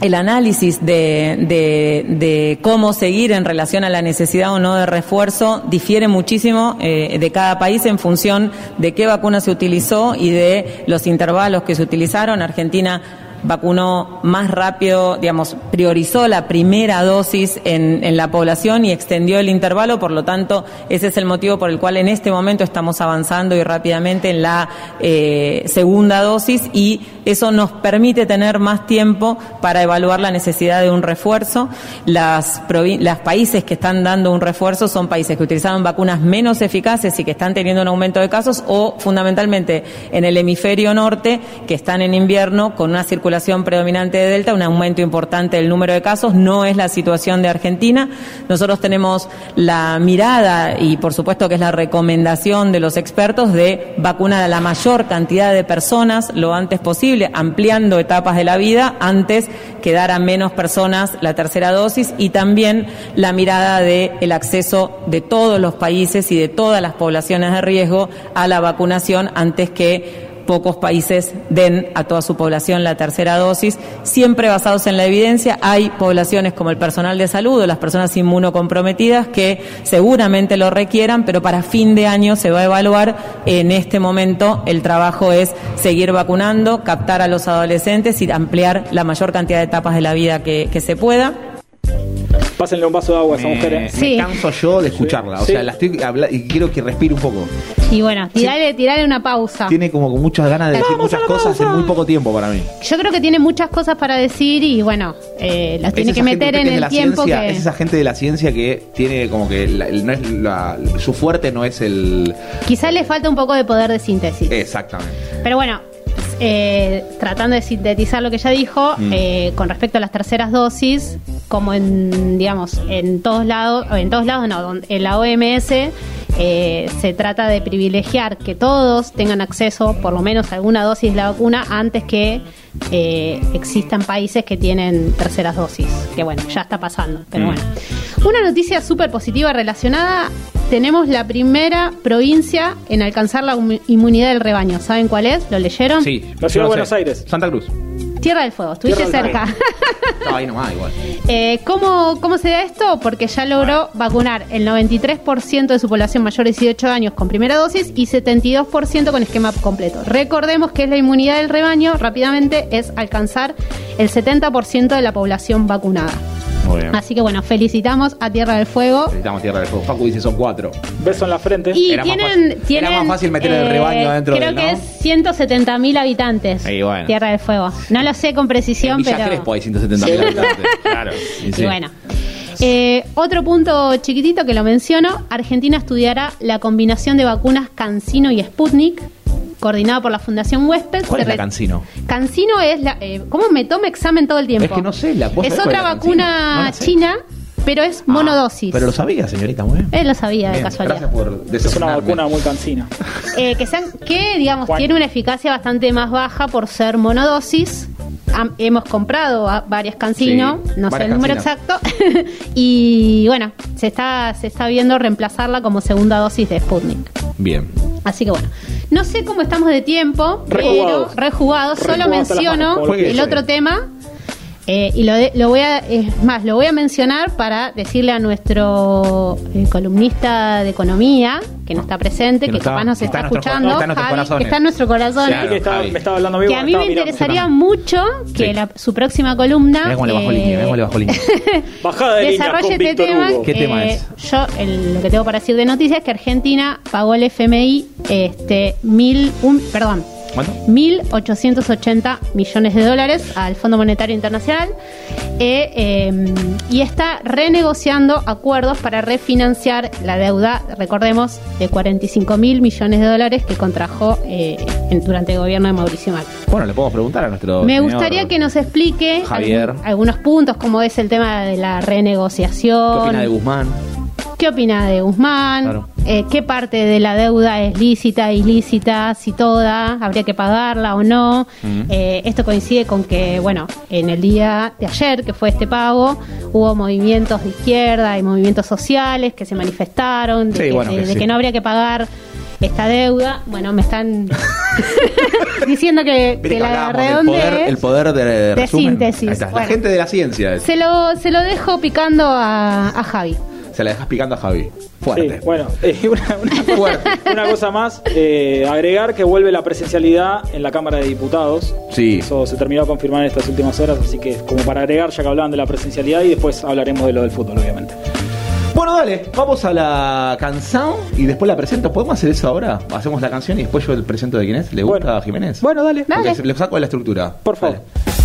El análisis de, de- de cómo seguir en relación a la necesidad o no de refuerzo difiere muchísimo eh, de cada país en función de qué vacuna se utilizó y de los intervalos que se utilizaron. Argentina vacunó más rápido, digamos, priorizó la primera dosis en, la población y extendió el intervalo, por lo tanto, ese es el motivo por el cual en este momento estamos avanzando y rápidamente en la eh, segunda dosis y eso nos permite tener más tiempo para evaluar la necesidad de un refuerzo. Las, las países que están dando un refuerzo son países que utilizaron vacunas menos eficaces y que están teniendo un aumento de casos o fundamentalmente en el hemisferio norte que están en invierno con una circulación predominante de Delta, un aumento importante del número de casos. No es la situación de Argentina. Nosotros tenemos la mirada y por supuesto que es la recomendación de los expertos de vacunar a la mayor cantidad de personas lo antes posible, ampliando etapas de la vida antes que dar a menos personas la tercera dosis y también la mirada de el acceso de todos los países y de todas las poblaciones de riesgo a la vacunación antes que pocos países den a toda su población la tercera dosis, siempre basados en la evidencia. Hay poblaciones como el personal de salud o las personas inmunocomprometidas que seguramente lo requieran, pero para fin de año se va a evaluar. En este momento el trabajo es seguir vacunando, captar a los adolescentes y ampliar la mayor cantidad de etapas de la vida que, se pueda. Pásenle un vaso de agua a esa Me, mujer. ¿eh? me Sí. canso yo de escucharla. O Sí. sea, la estoy habla- y quiero que respire un poco. Y bueno, tirale, tirale una pausa. Tiene como muchas ganas de decir muchas cosas en muy poco tiempo para mí. Yo creo que tiene muchas cosas para decir y bueno, eh, las tiene Es que esa gente meter en el la tiempo ciencia, que... Es esa gente de la ciencia que tiene como que la- el- no es la- su fuerte no es el... Quizás le falta un poco de poder de síntesis. Exactamente. Pero bueno, eh, tratando de sintetizar lo que ella dijo, Mm. eh, con respecto a las terceras dosis, como en, digamos, en todos lados, en todos lados no, donde- en la OMS eh, se trata de privilegiar que todos tengan acceso, por lo menos a alguna dosis de la vacuna, antes que eh, existan países que tienen terceras dosis. Que bueno, ya está pasando, pero Mm. bueno. Una noticia súper positiva relacionada, tenemos la primera provincia en alcanzar la inmunidad del rebaño. ¿Saben cuál es? ¿Lo leyeron? Sí. La ciudad de Buenos. Aires. Santa Cruz. Tierra del Fuego, estuviste cerca. Estaba ahí nomás igual. Eh, ¿cómo, ¿Cómo se da esto? Porque ya logró vacunar el 93% de su población mayor de 18 años con primera dosis y 72% con esquema completo. Recordemos que es la inmunidad del rebaño, rápidamente es alcanzar el 70% de la población vacunada. Muy bien. Así que bueno, felicitamos a Tierra del Fuego. Necesitamos tierra del fuego. Facu dice son cuatro. Beso en la frente. Y Era más tienen, fácil- era más fácil meter el rebaño adentro Creo del, que ¿no? es 170 mil habitantes. Y bueno. Tierra del Fuego. No lo sé con En precisión, Villa pero. Crespo hay 170 mil habitantes. Claro. Y bueno. Eh, otro punto chiquitito que lo menciono, Argentina estudiará la combinación de vacunas Cancino y Sputnik, coordinado por la Fundación Huésped. ¿Cuál Se es la Cancino? Cancino es la... eh, ¿Cómo me tomo examen todo el tiempo? Es que no sé, la- ¿vos Es otra vacuna No la sé. china, pero es Ah, monodosis. Pero lo sabía, señorita, muy bien. Él lo sabía de casualidad. Gracias por Es una vacuna muy cansina. Eh, que, sean, que, digamos, tiene una eficacia bastante más baja por ser monodosis. Am- hemos comprado a- varias Cancino, Sí, no sé el número exacto. y bueno, se está, se está viendo reemplazarla como segunda dosis de Sputnik. Bien. Así que bueno, no sé cómo estamos de tiempo, pero Rejugados. rejugados. Solo menciono el otro tema. Eh, y lo, de- lo voy a, es más, lo voy a mencionar para decirle a nuestro eh, columnista de economía, que no está presente, Que que, no está- capaz nos está, está en nuestro- escuchando, está Javi, que está en nuestro corazón. Claro. que estaba- me estaba hablando vivo. Que a mí me mirando. interesaría mucho que Sí. la- su próxima columna le eh, línea, le línea. Bajada de desarrolle este tema. ¿Qué tema eh, es? Yo el- lo que tengo para decir de noticias es que Argentina pagó el FMI este mil un, perdón ¿Cuánto? 1.880 millones de dólares al Fondo Monetario Internacional eh, eh, y está renegociando acuerdos para refinanciar la deuda, recordemos, de 45 mil millones de dólares que contrajo eh, en- durante el gobierno de Mauricio Macri. Bueno, le podemos preguntar a nuestro. Me señor gustaría que nos explique Javier. algún- algunos puntos, como es el tema de la renegociación. ¿Qué opina de Guzmán? ¿Qué opina de Guzmán? Claro. Eh, ¿Qué parte de la deuda es lícita, ilícita, si toda? ¿Habría que pagarla o no? Eh, esto coincide con que, bueno, en el día de ayer, que fue este pago, hubo movimientos de izquierda y movimientos sociales que se manifestaron de, Sí, que, bueno, de- que de sí. que no habría que pagar esta deuda. Bueno, me están diciendo que, la del redondee. poder, el poder de, síntesis. Bueno. La gente de la ciencia. es. Se lo, se lo dejo picando a, a Javi. Se la dejas picando a Javi. Sí, Fuerte. bueno, eh, una, una- Fuerte. una cosa más, eh, agregar que vuelve la presencialidad en la Cámara de Diputados. Sí. Eso se terminó de confirmar en estas últimas horas, así que como para agregar, ya que hablaban de la presencialidad y después hablaremos de lo del fútbol, obviamente. Bueno, dale, vamos a la canción y después la presento. ¿Podemos hacer eso ahora? Hacemos la canción y después yo el presento de quién es. ¿Le gusta Bueno. a Jiménez? Bueno, dale. Dale. Le saco de la estructura. Por favor. Dale.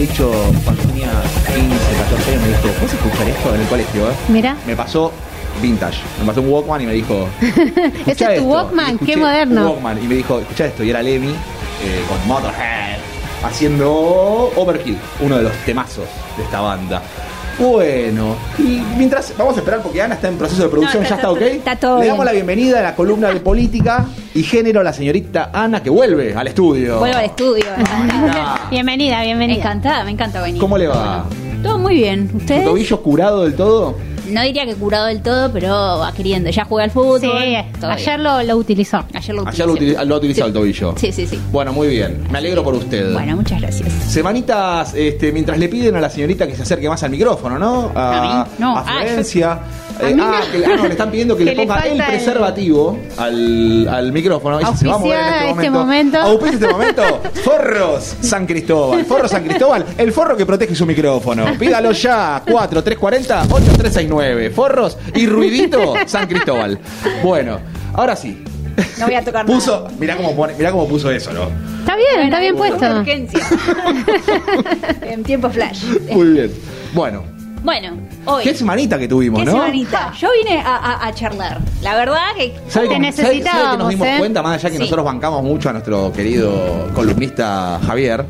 Dicho, cuando tenía 15, 14 años, me dijo, ¿puedes escuchar esto en el colegio? eh?" Mira. Me pasó vintage. Me pasó un Walkman y me dijo. Ese "Escuchá es tu esto". Walkman, qué moderno. Walkman y me dijo, escucha esto. Y era Lemmy eh, con Motorhead haciendo Overkill, uno de los temazos de esta banda. Bueno, y mientras vamos a esperar porque Ana está en proceso de producción, No, ya está- está ok. está todo Le bien. damos la bienvenida a la columna de política y género a la señorita Ana que vuelve al estudio. Vuelvo al estudio. Bienvenida, bienvenida. Encantada, me encanta venir. ¿Cómo le va? Todo muy bien. ¿Su ¿Ustedes? tobillo curado del todo? No diría que curado del todo, pero va queriendo. Ya jugué al fútbol. Sí, ayer lo, lo utilizó. Ayer lo Ayer lo, lo ha utilizado el tobillo. Sí, sí, sí. Bueno, muy bien. Me alegro por usted. Bueno, muchas gracias. Semanitas, este, mientras le piden a la señorita que se acerque más al micrófono, ¿no? ¿A mí? No. A Ah, Florencia. yo- Eh, ah, no. que, ah, no, le están pidiendo que, Que le le ponga el preservativo al, al micrófono. Ese se va a mover en este este momento. momento. Auspicia este momento. Forros San Cristóbal. Forros San Cristóbal, el forro que protege su micrófono. Pídalo ya. 4340-8369. Forros y ruidito San Cristóbal. Bueno, ahora sí. No voy a tocar Puso, mirá cómo, pone, mirá cómo puso eso, ¿no? Está bien, está bien puesto. urgencia. en tiempo flash. Muy bien. Bueno, Bueno, hoy. qué semanita que tuvimos, ¿Qué ¿no? semanita? Yo vine a, a- a charlar. La verdad que. ¿Sabe Te sabe que necesitábamos, nos dimos ¿eh? cuenta, más allá que Sí. nosotros bancamos mucho a nuestro querido columnista Javier?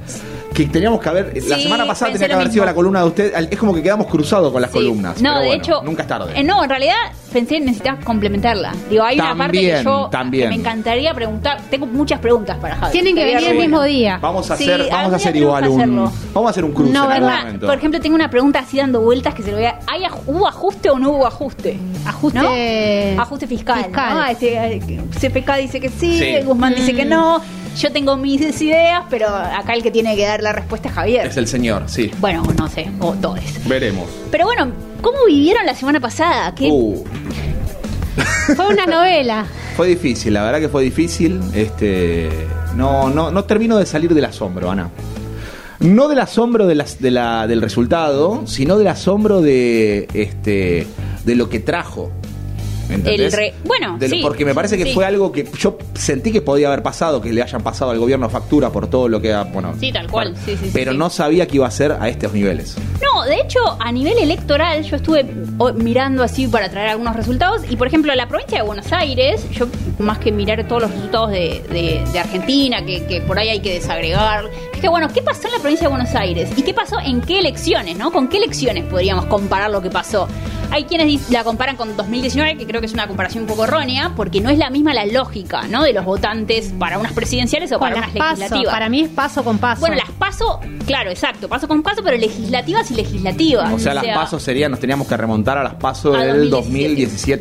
Que teníamos que haber. la semana pasada tenía que haber sido la columna de usted. Es como que quedamos cruzados con las Sí. columnas. No, pero de bueno, hecho. Nunca es tarde. eh, no, en realidad pensé que necesitabas complementarla. Digo, hay una parte que También, yo también. que me encantaría preguntar. Tengo muchas preguntas para Javi. Tienen que venir el mismo día. Vamos a Sí, hacer, vamos a hacer igual un. hacerlo. Vamos a hacer un cruce No, en algún ¿verdad? momento. Por ejemplo, tengo una pregunta así dando vueltas que se lo voy a. ¿hay aj- ¿Hubo ajuste o no hubo ajuste? Ajuste. ¿No? Ajuste fiscal. Fiscal. ¿no? Este, eh, CPK dice que sí, Sí. Guzmán dice que no. Yo tengo mis ideas, pero acá el que tiene que dar la respuesta es Javier. Es el señor, sí. Bueno, no sé, o todos. Veremos. Pero bueno, ¿cómo vivieron la semana pasada? ¿Qué, Uh, Fue una novela. fue difícil, la verdad que fue difícil. Este. No, no, no termino de salir del asombro, Ana. No del asombro de las, de la, del resultado, sino del asombro de este de lo que trajo. ¿Entendés? El re- bueno, De sí, porque me parece que sí. fue algo que yo sentí que podía haber pasado, que le hayan pasado al gobierno factura por todo lo que bueno, Sí, tal cual, sí, sí, sí, pero no sabía que iba a ser a estos niveles. No, de hecho, a nivel electoral, yo estuve mirando así para traer algunos resultados. Y por ejemplo, la provincia de Buenos Aires, yo más que mirar todos los resultados de, de- de Argentina, que, que por ahí hay que desagregar, es que bueno, ¿qué pasó en la provincia de Buenos Aires? ¿Y qué pasó en qué elecciones, no? ¿Con qué elecciones podríamos comparar lo que pasó? Hay quienes la comparan con 2019, que creo que es una comparación un poco errónea, porque no es la misma la lógica, ¿no? De los votantes para unas presidenciales o para unas paso. legislativas. Para mí es paso con paso. Bueno, las paso, claro, exacto, paso con paso, pero legislativas y legislativas. O sea, las pasos serían, nos teníamos que remontar a las pasos A del 2017.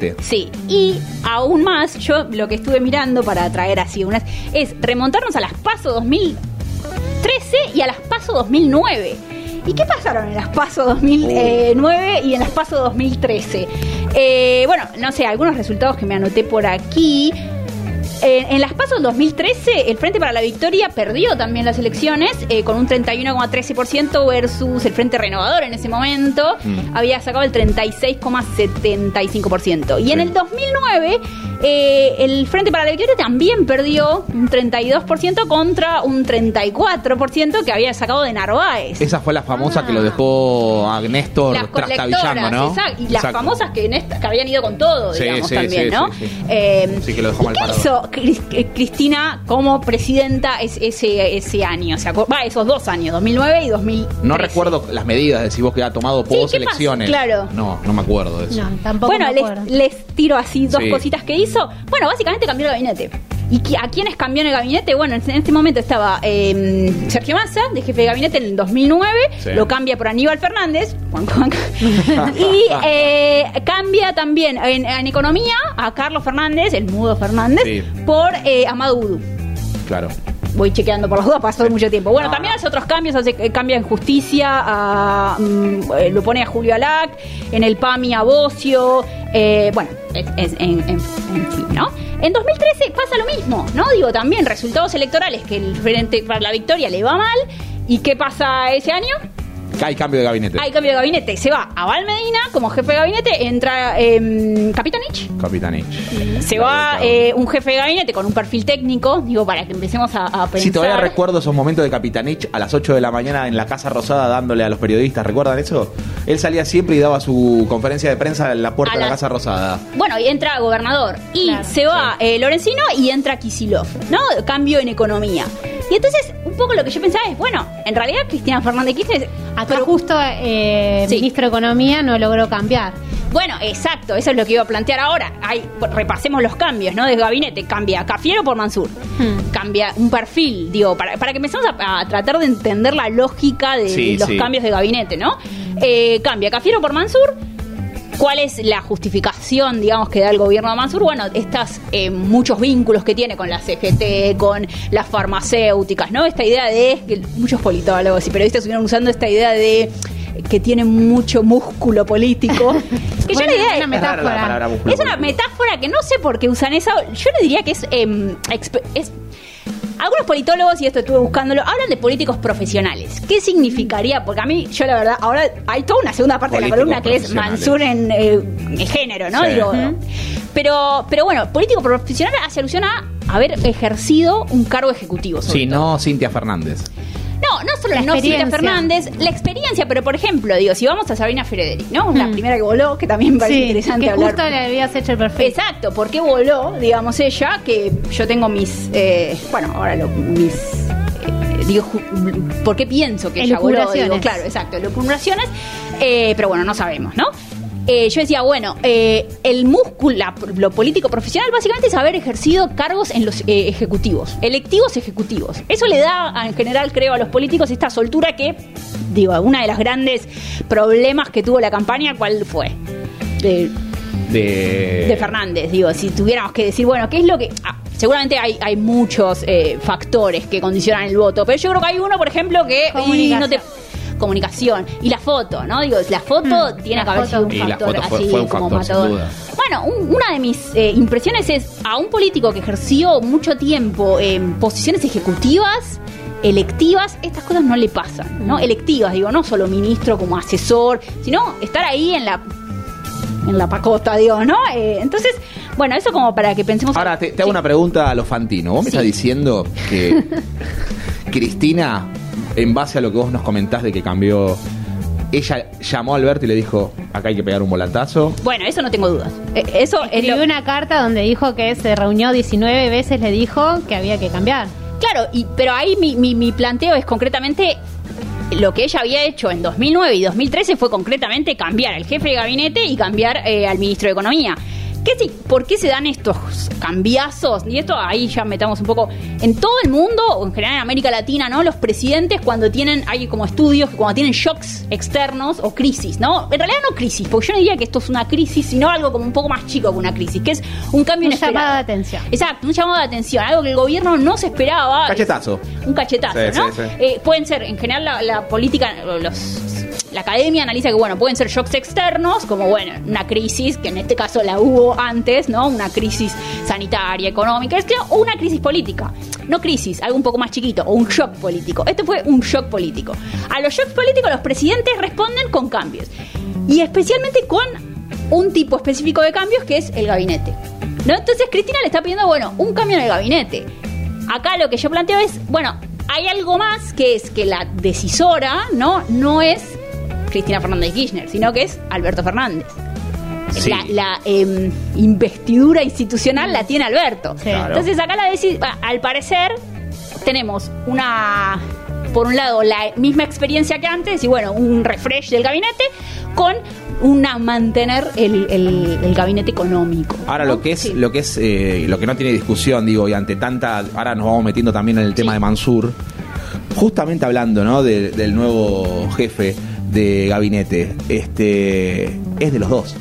2017. Sí, y aún más, yo lo que estuve mirando para traer así unas es remontarnos a las PASO 2013 y a las PASO 2009. ¿Y qué pasaron en las PASO 2009 y en las PASO 2013? Eh, bueno, no sé, algunos resultados que me anoté por aquí. En, en las PASO 2013, el Frente para la Victoria perdió también las elecciones eh, con un 31,13% versus el Frente Renovador en ese momento. Mm. Había sacado el 36,75%. Y en el 2009, eh, el Frente para la Victoria también perdió un 32% contra un 34% que había sacado de Narváez. Esa fue la famosa que lo dejó a Néstor Las trastabillando, ¿no? y las Exacto. famosas que, habían ido con todo, digamos, sí, también, sí, ¿no? sí, sí. Eh, Sí, que lo dejó ¿y mal ¿Qué parado. hizo eh, Cristina como presidenta es- ese, ese año? ¿Se acuer- Va, esos dos años, 2009 y 2013. No recuerdo las medidas de si vos que ha tomado Sí, post ¿qué pasa? elecciones. Claro. No, no me acuerdo de eso. No, tampoco Bueno, me acuerdo. les, les tiro así dos Sí. cositas que hizo. Bueno, básicamente cambió el gabinete. ¿Y a quiénes cambió en el gabinete? Bueno, en este momento estaba eh, Sergio Massa, de jefe de gabinete en el 2009, Sí. lo cambia por Aníbal Fernández, Juan Juan. y eh, cambia también en, en economía a Carlos Fernández, el mudo Fernández, Sí. por eh, Amado Udú. Claro. Voy chequeando por los dos, pasó mucho tiempo. Bueno, No, también hace otros cambios, hace, eh, cambia en justicia, a, mm, lo pone a Julio Alac, en el PAMI a Bocio, eh, bueno, en, en- en fin, ¿no? En 2013 pasa lo mismo, ¿no? Digo, también resultados electorales que el Frente para la Victoria le va mal. ¿Y qué pasa ese año? Hay cambio de gabinete. Hay cambio de gabinete. Se va a Val Medina como jefe de gabinete, entra eh, Capitanich. Capitanich. Se va eh, un jefe de gabinete con un perfil técnico, digo, para que empecemos a, a pensar. Sí, todavía recuerdo esos momentos de Capitanich a las 8 de la mañana en la Casa Rosada dándole a los periodistas. ¿Recuerdan eso? Él salía siempre y daba su conferencia de prensa en la puerta A de la la- Casa Rosada. Bueno, y entra gobernador. Y Claro. se va eh, Lorenzino y entra Kisilov, ¿no? Cambio en economía. Y entonces, un poco lo que yo pensaba es, bueno, en realidad Cristina Fernández de Kirchner... Acá pero- justo eh, Sí. ministro de Economía no logró cambiar. Bueno, exacto, eso es lo que iba a plantear ahora. Hay, repasemos los cambios, ¿no? De gabinete, cambia Cafiero por Mansur. Hmm. Cambia un perfil, digo, para, para que empecemos a, a tratar de entender la lógica de, Sí, de los sí. cambios de gabinete, ¿no? Eh, cambia Cafiero por Mansur. ¿Cuál es la justificación, digamos, que da el gobierno de Mansur? Bueno, estas eh, muchos vínculos que tiene con la CGT, con las farmacéuticas, ¿no? Esta idea de que muchos politólogos y periodistas estuvieron usando esta idea de que tiene mucho músculo político. que yo idea buena es- metáfora. Es una metáfora que no sé por qué usan esa. Yo le diría que es, em, exp- es- Algunos politólogos, y esto estuve buscándolo, hablan de políticos profesionales. ¿Qué significaría? Porque a mí, yo la verdad, ahora hay toda una segunda parte de la columna que es. Mansur en, eh, en género, ¿no? Sí. Digo, pero, pero bueno, político profesional hace alusión a haber ejercido un cargo ejecutivo. sobre Sí, todo. no Cintia Fernández. No, no solo el no. Fernández, la experiencia, pero por ejemplo, digo, si vamos a Sabrina Frederick, ¿no? La Mm. primera que voló, que también parece Sí, interesante que hablar. justo le habías hecho el perfil. Exacto, ¿por qué voló, digamos ella? Que yo tengo mis, eh, bueno, ahora lo, mis, eh, digo, ¿por qué pienso que ella voló? Digo, claro, exacto, elucubraciones, eh, pero bueno, no sabemos, ¿no? Eh, yo decía, bueno, eh, el músculo, la- lo político profesional básicamente es haber ejercido cargos en los eh, ejecutivos, electivos ejecutivos. Eso le da en general, creo, a los políticos esta soltura que, digo, una de las grandes problemas que tuvo la campaña, ¿cuál fue? De- De, de Fernández, digo, si tuviéramos que decir, bueno, ¿qué es lo que...? ah, seguramente hay, hay muchos eh, factores que condicionan el voto, pero yo creo que hay uno, por ejemplo, que... y no te- comunicación y la foto, ¿no? Digo, la foto Mm, tiene la que haber sido un Y la factor foto fue- así fue un como factor, sin matador. duda. Bueno, un- una de mis eh, impresiones es a un político que ejerció mucho tiempo en posiciones ejecutivas, electivas, estas cosas no le pasan, ¿no? Electivas, digo, no solo ministro como asesor, sino estar ahí en la en la pacota, digo, ¿no? Eh, entonces, bueno, eso como para que pensemos... Ahora te, te hago Sí. una pregunta a lo Fantino. ¿Vos me estás diciendo que Cristina, en base a lo que vos nos comentás de que cambió, ella llamó a Alberto y le dijo, acá hay que pegar un volantazo? Bueno, eso no tengo dudas. Eh, eso es Escribió lo- una carta donde dijo que se reunió 19 veces, le dijo que había que cambiar. Claro, y, pero ahí mi, mi, mi planteo es concretamente lo que ella había hecho en 2009 y 2013 fue concretamente cambiar al jefe de gabinete y cambiar eh, al ministro de Economía. ¿Qué ¿Por qué se dan estos cambiazos? Y esto ahí ya metamos un poco. En todo el mundo, o en general en América Latina, ¿no? Los presidentes cuando tienen, hay como estudios que cuando tienen shocks externos o crisis, ¿no? En realidad no crisis, porque yo no diría que esto es una crisis, sino algo como un poco más chico que una crisis, que es un cambio Un inesperado. llamado de atención. Exacto, un llamado de atención, algo que el gobierno no se esperaba. Cachetazo. Un cachetazo, Sí, ¿no? sí, sí. Eh, pueden ser, en general, la, la política, los, la academia analiza que, bueno, pueden ser shocks externos, como, bueno, una crisis, que en este caso la hubo antes, ¿no? Una crisis sanitaria, económica, es que- o una crisis política. No crisis, algo un poco más chiquito, o un shock político. Este fue un shock político. A los shocks políticos los presidentes responden con cambios. Y especialmente con un tipo específico de cambios que es el gabinete. ¿No? Entonces Cristina le está pidiendo, bueno, un cambio en el gabinete. Acá lo que yo planteo es, bueno, hay algo más que es que la decisora, ¿no? No es Cristina Fernández de Kirchner, sino que es Alberto Fernández. Sí. La, la, em, investidura institucional la tiene Alberto. Claro. Entonces acá la ah, al parecer tenemos una, por un lado, la misma experiencia que antes y bueno, un refresh del gabinete con una mantener el, el- el gabinete económico. Ahora ¿no? lo que es, Sí. lo que es, eh, lo que no tiene discusión, digo, y ante tanta, ahora nos vamos metiendo también en el tema de Mansur, justamente hablando, ¿no? de- del nuevo jefe de gabinete, este, es de los dos,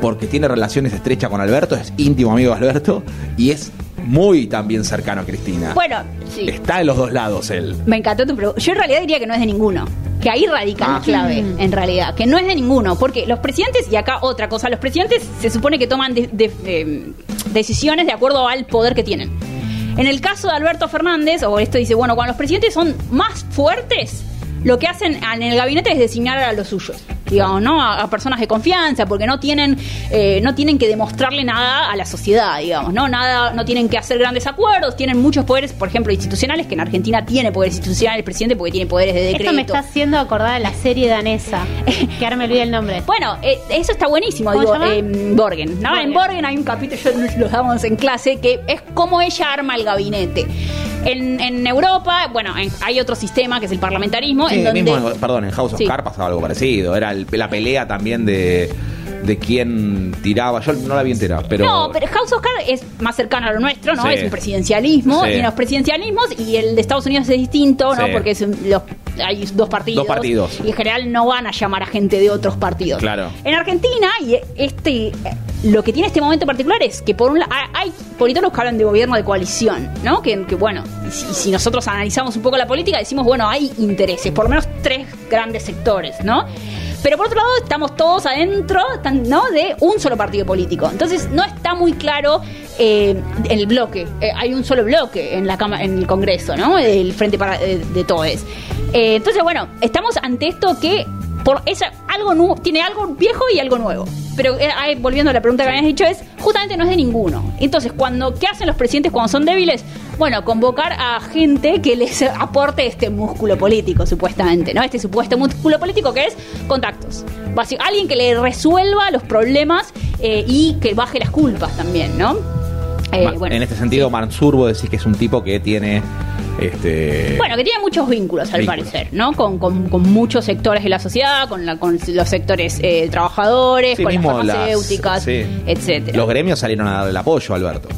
porque tiene relaciones estrechas con Alberto, es íntimo amigo de Alberto y es muy también cercano a Cristina. Bueno, sí. Está de los dos lados él. Me encantó tu pregunta. Yo en realidad diría que no es de ninguno. Que ahí radica la Ah. clave, en realidad. Que no es de ninguno. Porque los presidentes, y acá otra cosa, los presidentes se supone que toman de- de- de- decisiones de acuerdo al poder que tienen. En el caso de Alberto Fernández, o esto dice, bueno, cuando los presidentes son más fuertes, lo que hacen en el gabinete es designar a los suyos, digamos, ¿no? A, a personas de confianza, porque no tienen, eh, no tienen que demostrarle nada a la sociedad, digamos, ¿no? Nada, no tienen que hacer grandes acuerdos, tienen muchos poderes, por ejemplo, institucionales, que en Argentina tiene poderes institucionales el presidente porque tiene poderes de decreto. Esto me está haciendo acordar a la serie danesa, que ahora me olvidé el nombre. Bueno, eh, eso está buenísimo, ¿Cómo digo, eh, Borgen. ¿no? Borgen. En Borgen hay un capítulo, yo lo damos en clase, que es cómo ella arma el gabinete. En, en Europa, bueno, en- hay otro sistema que es el parlamentarismo, Sí, en donde... mismo, perdón, en House of Sí. Cards pasaba algo parecido. Era el- la pelea también de, de quién tiraba. Yo no la vi entera, pero. No, pero House of Cards es más cercano a lo nuestro, ¿no? Sí. Es un presidencialismo. Sí. Y en los presidencialismos, y el de Estados Unidos es distinto, ¿no? Sí. Porque es un- los- hay dos partidos. Dos partidos. Y en general no van a llamar a gente de otros partidos. Claro. En Argentina, y este lo que tiene este momento particular es que por un lado hay politólogos que hablan de gobierno de coalición, ¿no? Que, bueno, si, nosotros analizamos un poco la política, decimos, bueno, hay intereses, por lo menos tres grandes sectores, ¿no? Pero por otro lado, estamos todos adentro, ¿no? De un solo partido político. Entonces, no está muy claro eh, el bloque. Eh, hay un solo bloque en la Cámara, en el Congreso, ¿no? El Frente para, eh, de Todes. Eh, entonces, bueno, estamos ante esto que por es algo nu- tiene algo viejo y algo nuevo. Pero eh, ahí, volviendo a la pregunta que habías dicho es justamente no es de ninguno. Entonces, cuando ¿qué hacen los presidentes cuando son débiles? Bueno, convocar a gente que les aporte este músculo político, supuestamente, ¿no? Este supuesto músculo político que es contactos. Alguien que le resuelva los problemas eh, y que baje las culpas también, ¿no? Eh, bueno. en este sentido, Mansur, vos decís que es un tipo que tiene. Este, Bueno, que tiene muchos vínculos, al Vínculos. parecer, ¿no? Con, con- con muchos sectores de la sociedad, con, la- con los sectores eh, trabajadores, Sí, con las mismo las- farmacéuticas, sí. etcétera. Los gremios salieron a darle el apoyo a Alberto.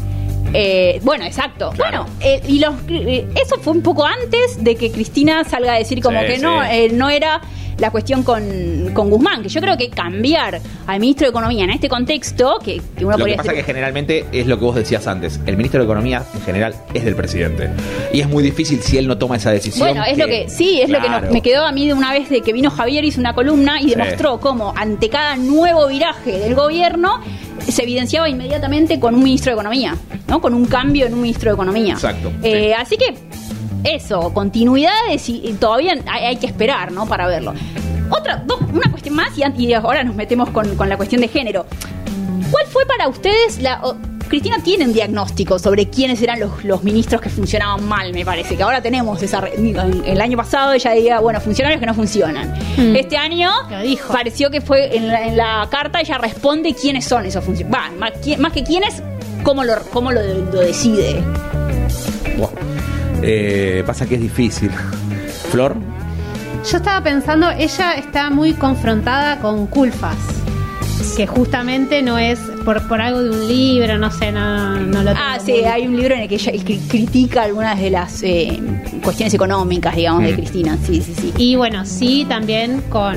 Eh, bueno, exacto. Claro. Bueno, eh, y los, eh, eso fue un poco antes de que Cristina salga a decir como Sí, que sí. no, eh, no era la cuestión con, con Guzmán, que yo creo que cambiar al ministro de Economía en este contexto, que, que uno Lo que pasa decir- que generalmente es lo que vos decías antes. El ministro de Economía, en general, es del presidente. Y es muy difícil si él no toma esa decisión. Bueno, es lo que, sí, es lo que nos- me quedó a mí de una vez de que vino Javier, hizo una columna y Sí. demostró cómo ante cada nuevo viraje del gobierno se evidenciaba inmediatamente con un ministro de Economía, ¿no? Con un cambio en un ministro de Economía. Exacto, Eh, Así que eso, continuidades y, y todavía hay, hay que esperar, ¿no? Para verlo. Otra, dos- una cuestión más y, ahora nos metemos con, con la cuestión de género. ¿Cuál fue para ustedes la... o- Cristina tiene un diagnóstico sobre quiénes eran los, los ministros que funcionaban mal, me parece, que ahora tenemos esa... re- El año pasado ella decía, bueno, funcionarios que no funcionan. Mm. Este año dijo. pareció que fue en la, en la carta ella responde quiénes son esos funcionarios. Va, más, que quiénes, cómo lo, cómo lo, lo decide. Buah. Eh, pasa que es difícil. Flor, Yo estaba pensando, ella está muy confrontada con culpas. Que justamente no es por, por algo de un libro, no sé, no, no lo tengo Ah, sí, muy- hay un libro en el que ella cri- critica algunas de las eh, cuestiones económicas, digamos, de Mm. Cristina. Sí, sí, sí. Y bueno, sí, también con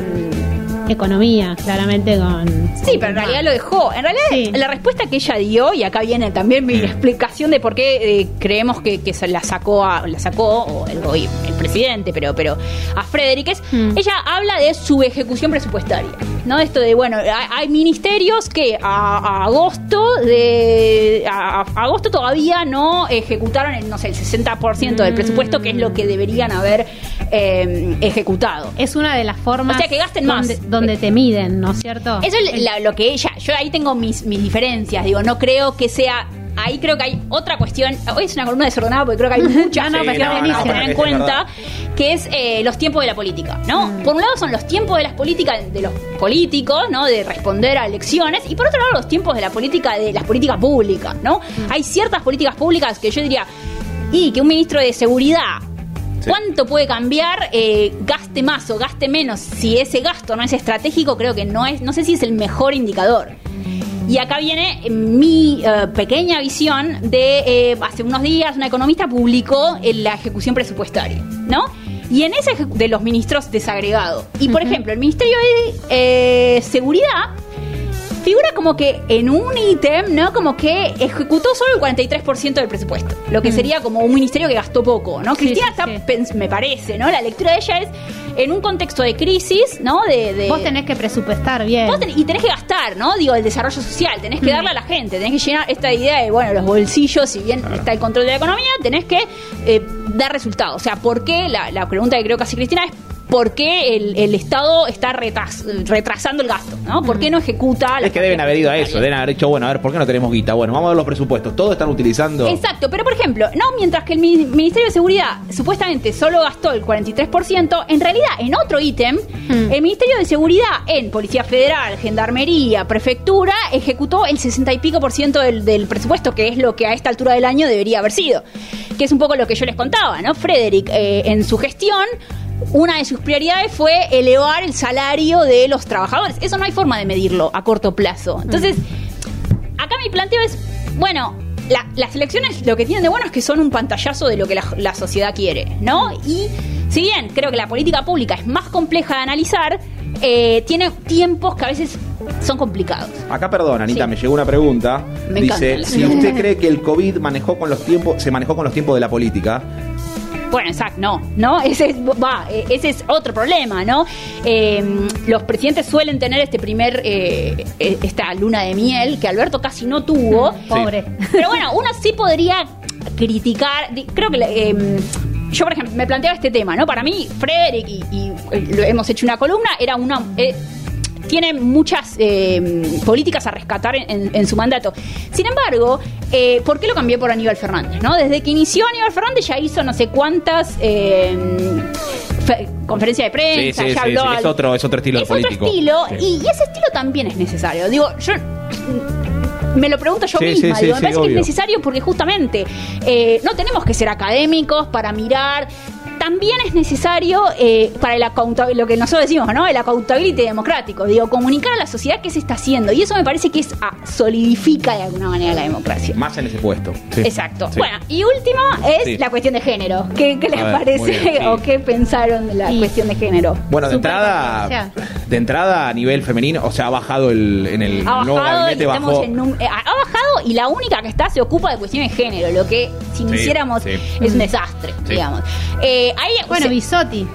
economía, claramente con... Sí, pero en realidad lo dejó. En realidad, Sí. la respuesta que ella dio, y acá viene también mi Mm. explicación de por qué eh, creemos que, que se la sacó a, la sacó o el, el presidente, pero, pero a Frederick, Mm. ella habla de su ejecución presupuestaria. ¿No? Esto de, bueno, hay, ministerios que a, a agosto de a, a agosto todavía no ejecutaron el, no sé, el 60% del presupuesto, que es lo que deberían haber eh, ejecutado. Es una de las formas O sea, que gasten más. donde, donde te miden, ¿no es cierto? Eso es la- lo que ella, yo ahí tengo mis, mis diferencias, digo, no creo que sea, ahí creo que hay otra cuestión, hoy es una columna desordenada porque creo que hay muchas No, no, cuestiones que buenísimo. tener en Es cuenta, que es eh, los tiempos de la política, ¿no? Mm. Por un lado son los tiempos de las políticas, de los políticos, ¿no? De responder a elecciones, y por otro lado los tiempos de la política, de las políticas públicas, ¿no? Mm. Hay ciertas políticas públicas que yo diría, y que un ministro de seguridad Sí. ¿Cuánto puede cambiar? eh, gaste más o gaste menos. Si ese gasto no es estratégico, creo que no es, no sé si es el mejor indicador. Y acá viene mi eh, pequeña visión de eh, hace unos días una economista publicó eh, la ejecución presupuestaria, ¿no? Y en ese de los ministros desagregados. Y por ejemplo, el Ministerio de eh, Seguridad figura como que en un ítem, ¿no? Como que ejecutó solo el 43% del presupuesto. Lo que sería como un ministerio que gastó poco, ¿no? Sí, Cristina sí, está, sí. pens- me parece, ¿no? La lectura de ella es en un contexto de crisis, ¿no? De, de- Vos tenés que presupuestar bien. Vos tenés- y tenés que gastar, ¿no? Digo, el desarrollo social, tenés que darle a la gente, tenés que llenar esta idea de, bueno, los bolsillos, si bien está el control de la economía, tenés que eh, dar resultados. O sea, ¿por qué? La, la pregunta que creo que hace Cristina es, por qué el, el Estado está retras- retrasando el gasto, ¿no? ¿Por qué no ejecuta las Es que deben haber ido a eso, deben haber dicho, bueno, a ver, ¿por qué no tenemos guita? Bueno, vamos a ver los presupuestos. Todos están utilizando. Exacto, pero por ejemplo, no mientras que el Mi- Ministerio de Seguridad supuestamente solo gastó el 43%, en realidad en otro ítem, Hmm. el Ministerio de Seguridad en Policía Federal, Gendarmería, Prefectura, ejecutó el 60 y pico por ciento del, del presupuesto, que es lo que a esta altura del año debería haber sido. Que es un poco lo que yo les contaba, ¿no? Frederick, eh, en su gestión, una de sus prioridades fue elevar el salario de los trabajadores. Eso no hay forma de medirlo a corto plazo. Entonces, acá mi planteo es, bueno, la- las elecciones lo que tienen de bueno es que son un pantallazo de lo que la, la sociedad quiere, ¿no? Y si bien creo que la política pública es más compleja de analizar, eh, tiene tiempos que a veces son complicados. Acá, perdón, Anita, Sí. me llegó una pregunta. Me Dice, encanta. si usted cree que el COVID manejó con los tiempos, se manejó con los tiempos de la política, Bueno, exacto, no, ¿no? Ese es, va, eh, ese es otro problema, ¿no? Eh, los presidentes suelen tener este primer, eh, eh, esta luna de miel que Alberto casi no tuvo. Pobre. Pero bueno, uno sí podría criticar, creo que... eh, yo, por ejemplo, me planteaba este tema, ¿no? Para mí, Frederick, y, y, eh, lo hemos hecho una columna, era una... tiene muchas eh, políticas a rescatar en, en- en su mandato. Sin embargo, eh, ¿por qué lo cambié por Aníbal Fernández? ¿no? Desde que inició Aníbal Fernández ya hizo no sé cuántas fe- conferencias de prensa, Sí, sí, ya habló sí, al- es otro- es otro estilo es político. Otro estilo, y, y ese estilo también es necesario. Digo, yo me lo pregunto yo misma, digo, me parece que es necesario porque justamente eh, no tenemos que ser académicos para mirar. También es necesario eh, para el lo que nosotros decimos, ¿no? El accountability democrático. Digo, comunicar a la sociedad qué se está haciendo. Y eso me parece que es ah, solidifica de alguna manera la democracia. más en ese puesto. Sí. Exacto. Sí. Bueno, y último es Sí. la cuestión de género. ¿Qué, qué les ver, parece bien, sí. o qué pensaron de la cuestión de género? Bueno, de entrada, de entrada a nivel femenino, o sea, ha bajado el, en el ha nuevo bajado, y gabinete, estamos bajó. en un- eh, ha bajado y la única que está se ocupa de cuestiones de género, lo que si no Sí, hiciéramos sí. es un desastre, Sí. digamos. Eh, Bueno, se- Bisotti.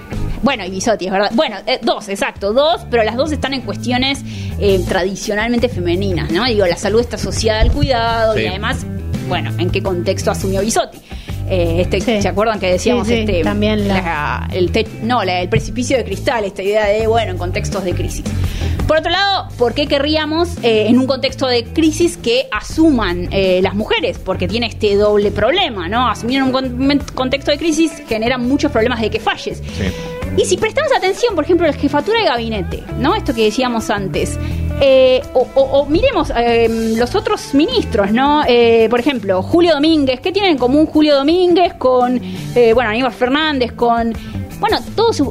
bueno, y Bisotti, es verdad. Bueno, eh, dos, exacto, dos, pero las dos están en cuestiones eh, tradicionalmente femeninas, ¿no? Digo, la salud está asociada al cuidado Sí. y además, bueno, ¿en qué contexto asumió Bisotti? Eh, este, Sí. ¿Se acuerdan que decíamos Sí, sí, este también la- la- el te- no, la- el precipicio de cristal, esta idea de, bueno, en contextos de crisis? Por otro lado, ¿por qué querríamos eh, en un contexto de crisis que asuman eh, las mujeres? Porque tiene este doble problema, ¿no? Asumir en un con- contexto de crisis genera muchos problemas de que falles. Sí. Y si prestamos atención, por ejemplo, a la jefatura de gabinete, ¿no? Esto que decíamos antes. Eh, o, o- o miremos eh, los otros ministros, ¿no? Eh, por ejemplo, Julio Domínguez. ¿Qué tienen en común Julio Domínguez con, bueno, Aníbal Fernández, con... Bueno, todos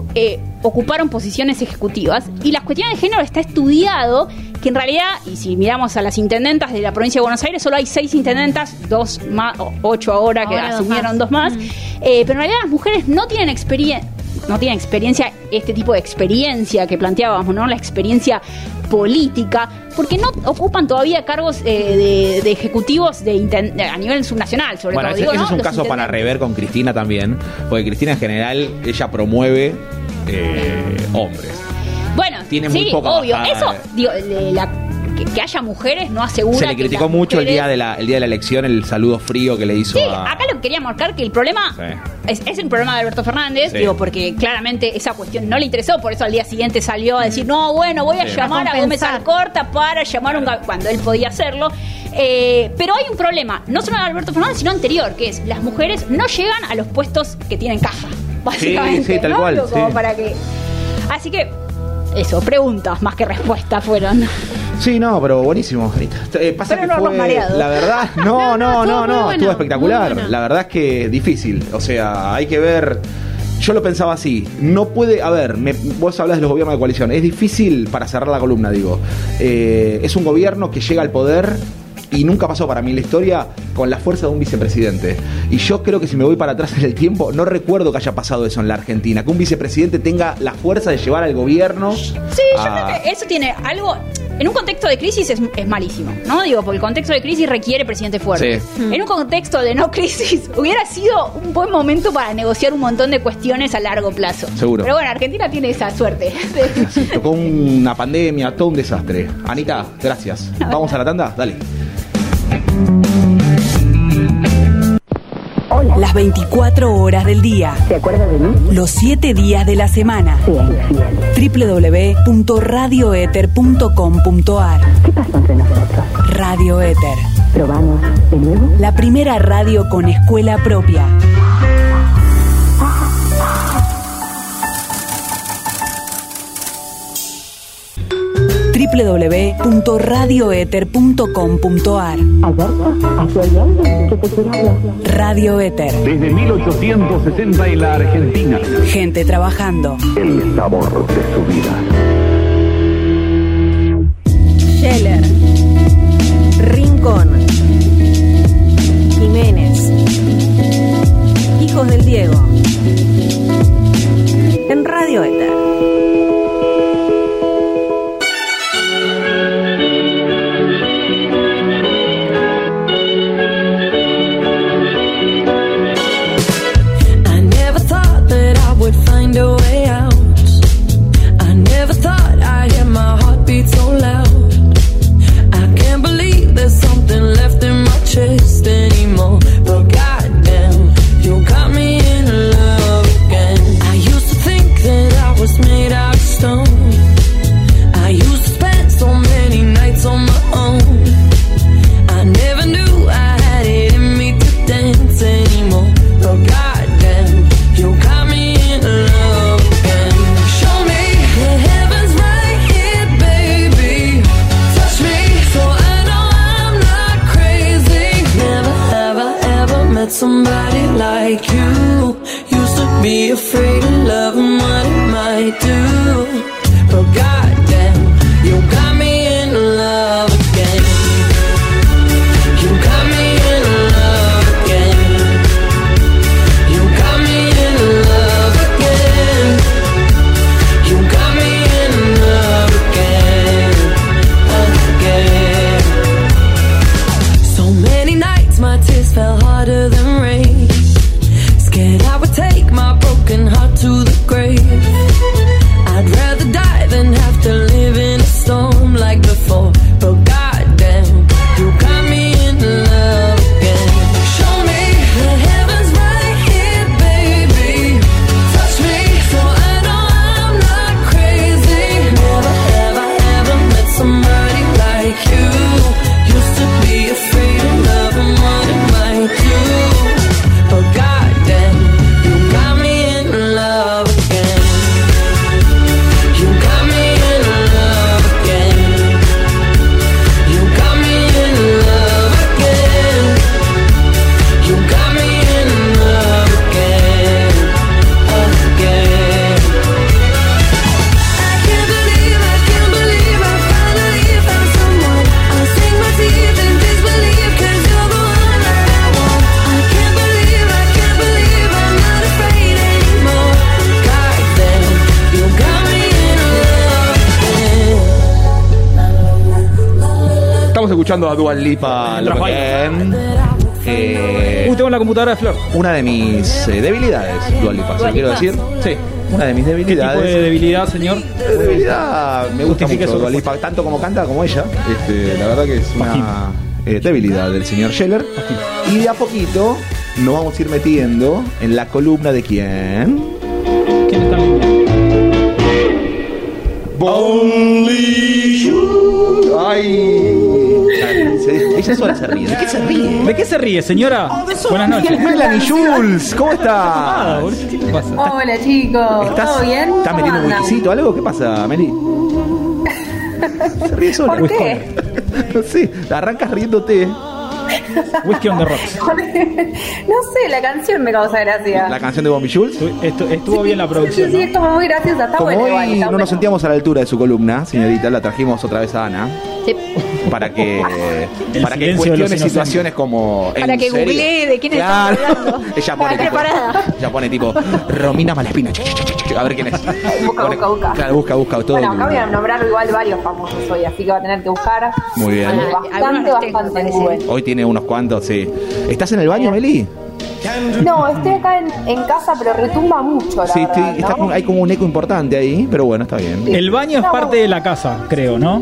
ocuparon posiciones ejecutivas y las cuestiones de género está estudiado que en realidad, y si miramos a las intendentas de la provincia de Buenos Aires, solo hay seis intendentas, dos más, ocho ahora que dos asumieron más. dos más, Mm. pero en realidad las mujeres no tienen experiencia no tienen experiencia, este tipo de experiencia que planteábamos, ¿no? La experiencia política, porque no ocupan todavía cargos eh, de, de ejecutivos de a nivel subnacional, sobre Bueno, todo. ese, digo, ese ¿no? es un Los caso para rever con Cristina también, porque Cristina en general, ella promueve eh, hombres. Bueno, Tiene muy poca obvio. bajada Eso, digo, la- que, que haya mujeres no asegura Se le criticó mucho el día, de la, el día de la elección, el saludo frío que le hizo Sí, a... acá lo que quería marcar que el problema Sí. es, es el problema de Alberto Fernández, Sí. digo, porque claramente esa cuestión no le interesó, por eso al día siguiente salió a decir, no, bueno, voy a Sí. llamar a, A Gómez. Alcorta para llamar a un cuando él podía hacerlo. Eh, pero hay un problema, no solo de Alberto Fernández, sino anterior, que es las mujeres no llegan a los puestos que tienen caja, básicamente. sí, tal ¿no? cual, Digo, como sí. para que. Así que, eso, preguntas más que respuestas fueron. Sí, no, pero buenísimo. Eh, pasa Pero que no fue, la verdad, no, No, no, no, no, estuvo bueno, espectacular. bueno. La verdad es que difícil. O sea, hay que ver. Yo lo pensaba así. No puede. A ver, me- vos hablas de los gobiernos de coalición. Es difícil para cerrar la columna, digo. Eh, es un gobierno que llega al poder y nunca pasó para mí en la historia con la fuerza de un vicepresidente. Y yo creo que si me voy para atrás en el tiempo, no recuerdo que haya pasado eso en la Argentina. Que un vicepresidente tenga la fuerza de llevar al gobierno. Sí, yo creo que eso tiene algo. En un contexto de crisis es, es malísimo, ¿no? Digo, porque el contexto de crisis requiere presidente fuerte. Sí. En un contexto de no crisis, hubiera sido un buen momento para negociar un montón de cuestiones a largo plazo. Seguro. Pero bueno, Argentina tiene esa suerte. Sí, tocó una pandemia, todo un desastre. Anita, gracias. ¿Vamos a la tanda? Dale. 24 horas del día. ¿Se acuerda de mí? Los 7 días de la semana. Infiel. www.radioeter.com.ar ¿Qué pasó entre nosotros? Radio Éter. ¿Probamos de nuevo? La primera radio con escuela propia. Hablar. Radio Éter. Desde 1860 en la Argentina. Gente trabajando. El sabor de su vida. Scheller, Rincón, Jiménez, Hijos del Diego, escuchando a Dual Lipa Mientras. Lopen. Eh, Uh, tengo la computadora de Flor. una de mis eh, debilidades, Dual Lipa, ¿se lo quiero decir? Sí, una de mis ¿Qué tipo debilidades. de debilidad, señor? Eh, debilidad, me gusta Justifique mucho su Dua Lipa, tanto como canta como ella. Este, la verdad que es una eh, debilidad del señor Scheller. Y de a poquito nos vamos a ir metiendo en la columna de quién. ¿Quién está en línea? Ay. Se- Ella sola se ríe. ¿De qué se ríe? ¿De qué se ríe, señora? Buenas noches. Melanie Jules, ¿cómo estás? ¿Qué te pasa? Hola chicos, ¿Estás, ¿todo bien? ¿Estás ¿Cómo metiendo un whiskycito o algo? ¿Qué pasa, Meli? Se ríe sola. ¿Por qué? No sé, arrancas riéndote. Whisky on the rocks. no sé, la canción me causa gracia. La canción de Bombi Jules. Estu- estuvo bien la Sí, producción, sí, ¿no? es como muy graciosa, está Como bueno igual. hoy está no bueno. nos sentíamos a la altura de su columna, señorita, la trajimos otra vez a Ana. Sí. Para que, El para que cuestione situaciones como. Para ¿en que serio? googlee de quién Claro. estamos hablando. Ella pone, Está tipo, ella pone tipo Romina Malespina. A ver quién es. Busca, Pone- busca, busca. Claro, busca, busca todo. Bueno, acá voy a nombrar igual varios famosos hoy, así que va a tener que buscar. Muy bien. Bueno, bastante, bastante en parece. Google. Hoy tiene unos cuantos, sí. ¿Estás en el baño, Meli? No, estoy acá en, en casa, pero retumba mucho, la Sí, verdad, estoy- está ¿no? como- hay como un eco importante ahí, pero bueno, está bien. El baño es parte de la casa, creo, ¿no?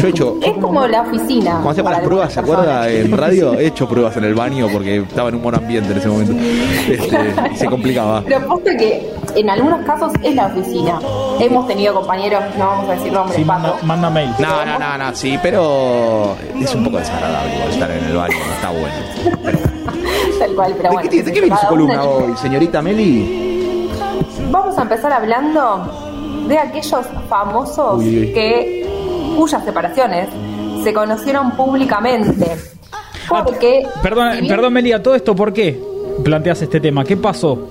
Yo he hecho. Es como la oficina. Cuando hacemos las para pruebas, ¿se acuerda? En radio he hecho pruebas en el baño porque estaba en un buen ambiente en ese momento. Este, y se complicaba. Pero posta que en algunos casos es la oficina. Hemos tenido compañeros, no vamos a decir nombres, Sí, manda, manda mail. No, no, no, no, sí, pero es un poco desagradable estar en el baño, no está bueno. Tal cual, pero ¿De bueno. qué, tiene- de qué viene su columna hoy, señorita Meli? Vamos a empezar hablando de aquellos famosos Uy, uy. que cuyas separaciones se conocieron públicamente. Porque Perdón, si bien- perdón, Melia, todo esto, ¿por qué planteas este tema? ¿Qué pasó?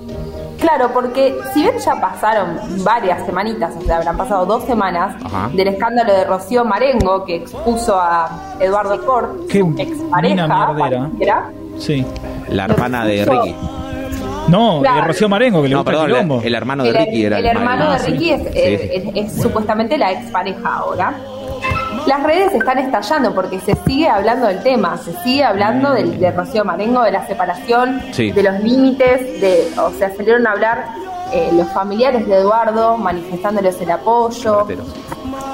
Claro, porque si bien ya pasaron varias semanitas, o sea, habrán pasado dos semanas Ajá. del escándalo de Rocío Marengo que expuso a Eduardo Ford, Qué su expareja, cualquiera. Sí. La hermana de Ricky. No, Claro. de Rocío Marengo, que le No, gusta perdón, el quilombo. el hermano de Ricky era el el hermano de marido. Ricky es, Sí, eh, es- es supuestamente la expareja ahora. Las redes están estallando porque se sigue hablando del tema, se sigue hablando del, de Rocío Marengo, de la separación, Sí. de los límites, de, o sea, salieron a hablar eh, los familiares de Eduardo manifestándoles el apoyo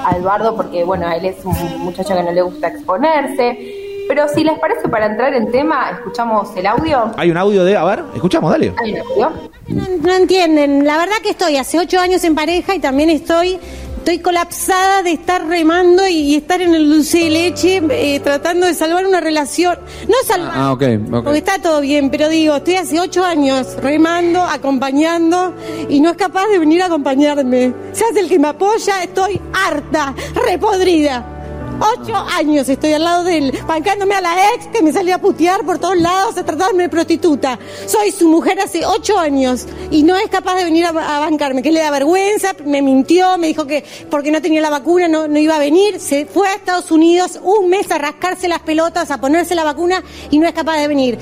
a Eduardo porque, bueno, él es un muchacho que no le gusta exponerse. Pero si les parece, para entrar en tema, escuchamos el audio. Hay un audio de. A ver, escuchamos, dale. ¿Hay un audio? No, no entienden. La verdad que estoy hace ocho años en pareja y también estoy estoy colapsada de estar remando y, y estar en el dulce de leche eh, tratando de salvar una relación. No salvar, Ah, ok, ok. porque está todo bien, pero digo, estoy hace ocho años remando, acompañando y no es capaz de venir a acompañarme. Se hace el que me apoya, estoy harta, repodrida. Ocho años estoy al lado de él, bancándome a la ex que me salía a putear por todos lados, a tratarme de prostituta. Soy su mujer hace ocho años y no es capaz de venir a, bancarme, que le da vergüenza, me mintió, me dijo que porque no tenía la vacuna no iba a venir, se fue a Estados Unidos un mes a rascarse las pelotas, a ponerse la vacuna y no es capaz de venir.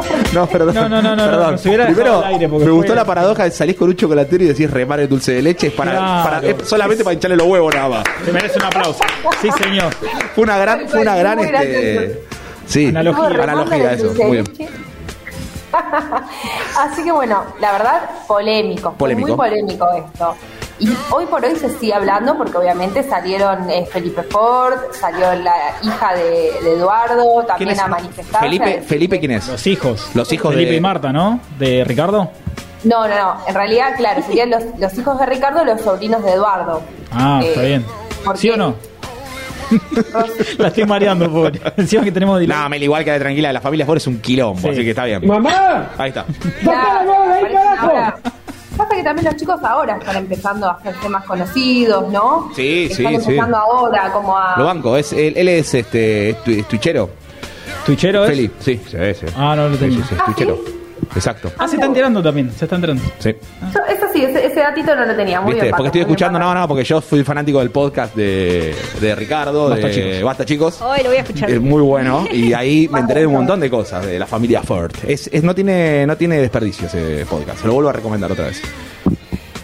No, perdón. No, no, no, no, perdón. no, se Primero, aire me fue- gustó la paradoja de salís con un chocolatero y decís remar el dulce de leche. Es para, Claro. para- es solamente para hincharle los huevos nada más. Te merece un aplauso. Sí, señor. Fue una gran, fue una gran, este, sí, Analogía. analogía, eso. Muy bien. Así que bueno, la verdad, Polémico. Muy polémico esto. Y hoy por hoy se sigue hablando porque obviamente salieron eh, Felipe Ford, salió la hija de, de Eduardo ¿Quién también a manifestarse. Felipe, Felipe, ¿quién es? Los hijos. Los hijos Felipe de- y Marta, ¿no? De Ricardo. No, no, no. En realidad, claro, serían los, los hijos de Ricardo, los sobrinos de Eduardo. Ah, Eh, está bien. ¿Sí o no? la estoy mareando, pobre. Encima que tenemos. No, Mel, igual que de tranquila, la familia Ford es un quilombo, Sí. así que está bien. ¡Mamá! Ahí está. Claro, parecen ahora- Pasa que también los chicos ahora están empezando a hacerse más conocidos, ¿no? Sí, sí, están sí. empezando ahora como a... Lo banco, es, él, él es este es, tu- es twitchero. ¿Twitchero es? Feli, sí, sí, sí. Ah, no lo Sí, tenía. sí, sí, es twitchero. Exacto. Ah, se está enterando también. Se está enterando. Sí. Yo- eso sí, ese, ese datito no lo tenía. Muy ¿Viste? bien, Porque estoy escuchando, no, no, porque yo fui fanático del podcast de, de Ricardo, Basta, de chicos. Basta Chicos. Hoy lo voy a escuchar. Es muy bueno y ahí me enteré de un montón de cosas de la familia Ford. Es, es- no tiene no tiene desperdicio ese podcast. Se lo vuelvo a recomendar otra vez.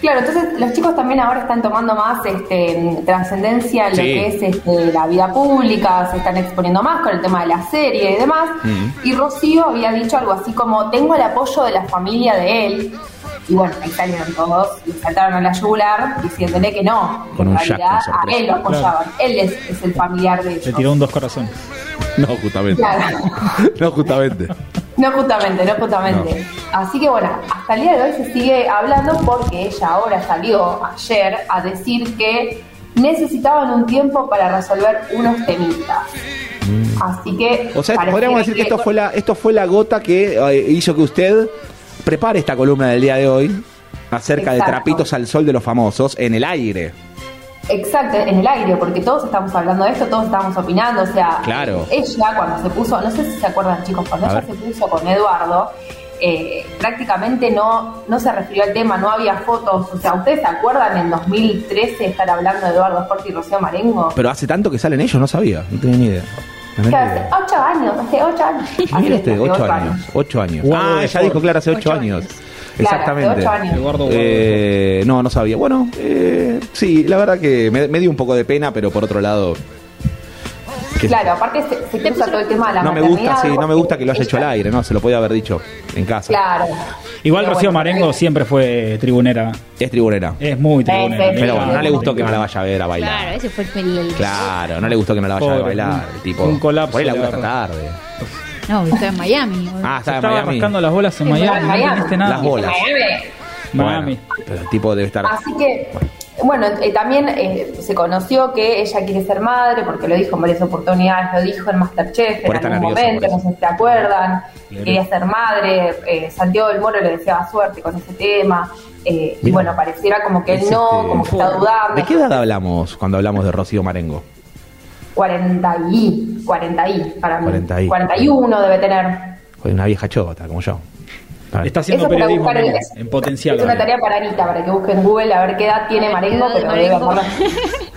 Claro, entonces los chicos también ahora están tomando más este, trascendencia en lo que es este, la vida pública, se están exponiendo más con el tema de la serie y demás. Y Rocío había dicho algo así como, tengo el apoyo de la familia de él. Y bueno, ahí salieron todos y saltaron a la yugular diciéndole que no. que Con en un realidad a él lo apoyaban. Él es, es el familiar de Le ellos. tiró un dos corazones. No, justamente. Claro. No, justamente. No justamente, no justamente. Así que bueno, hasta el día de hoy se sigue hablando porque ella ahora salió ayer a decir que necesitaban un tiempo para resolver unos temitas. Así que... O sea, podríamos decir que esto fue la esto fue la gota que eh, hizo que usted prepare esta columna del día de hoy acerca de trapitos al sol de los famosos en el aire. Exacto, en el aire, porque todos estamos hablando de esto, todos estamos opinando, o sea, Claro. ella cuando se puso, no sé si se acuerdan chicos, cuando A ella ver. se puso con Eduardo, eh, prácticamente no, no se refirió al tema, no había fotos, o sea, ¿ustedes se acuerdan en 2013 estar hablando de Eduardo Forti y Rocío Marengo? Pero hace tanto que salen ellos, no sabía, no tenía ni idea. Hace ocho años, hace ocho años. Mira usted, ocho años. Ocho años. Ah, ella dijo, claro, hace ocho, Ocho años. Exactamente. hace ocho años. Eduardo Eh, no, no sabía. Bueno, eh, sí, la verdad que me, me dio un poco de pena, pero por otro lado. Claro, aparte se, se todo el tema de la no me gusta, sí, no me gusta que lo haya hecho al aire, no, se lo podía haber dicho. En casa. Claro. Igual Pero Rocío bueno, Marengo siempre fue tribunera. Es tribunera. Es muy tribunera. Pero bueno, no le gustó que no la vaya a ver a bailar. Claro, ese fue el. el- Claro, no le gustó que no la vaya a ver a Pobre, bailar. un- tipo, un colapso Por ahí la agarró. tarde. No, estaba en Miami. Ah, estaba en estaba Miami. rascando las bolas en Miami, no Miami. nada. Las bolas. Miami. Bueno, pero el tipo debe estar. Así que, bueno, eh, también eh, se conoció que ella quiere ser madre, porque lo dijo en varias oportunidades, lo dijo en Masterchef Por en algún momento, no sé si te acuerdan, Claro. quería ser madre, eh, Santiago del Moro le deseaba suerte con ese tema, eh, y bueno, pareciera como que él no, este- como que está dudando. ¿De qué edad hablamos cuando hablamos de Rocío Marengo? 40 y, 40 y, para mí. 40 y. 41 debe tener. Una vieja chota, como yo. Está haciendo Eso periodismo buscar en, el- en potencial. Es una tarea para Anita, para que busque en Google a ver qué edad tiene Marengo, pero Marengo?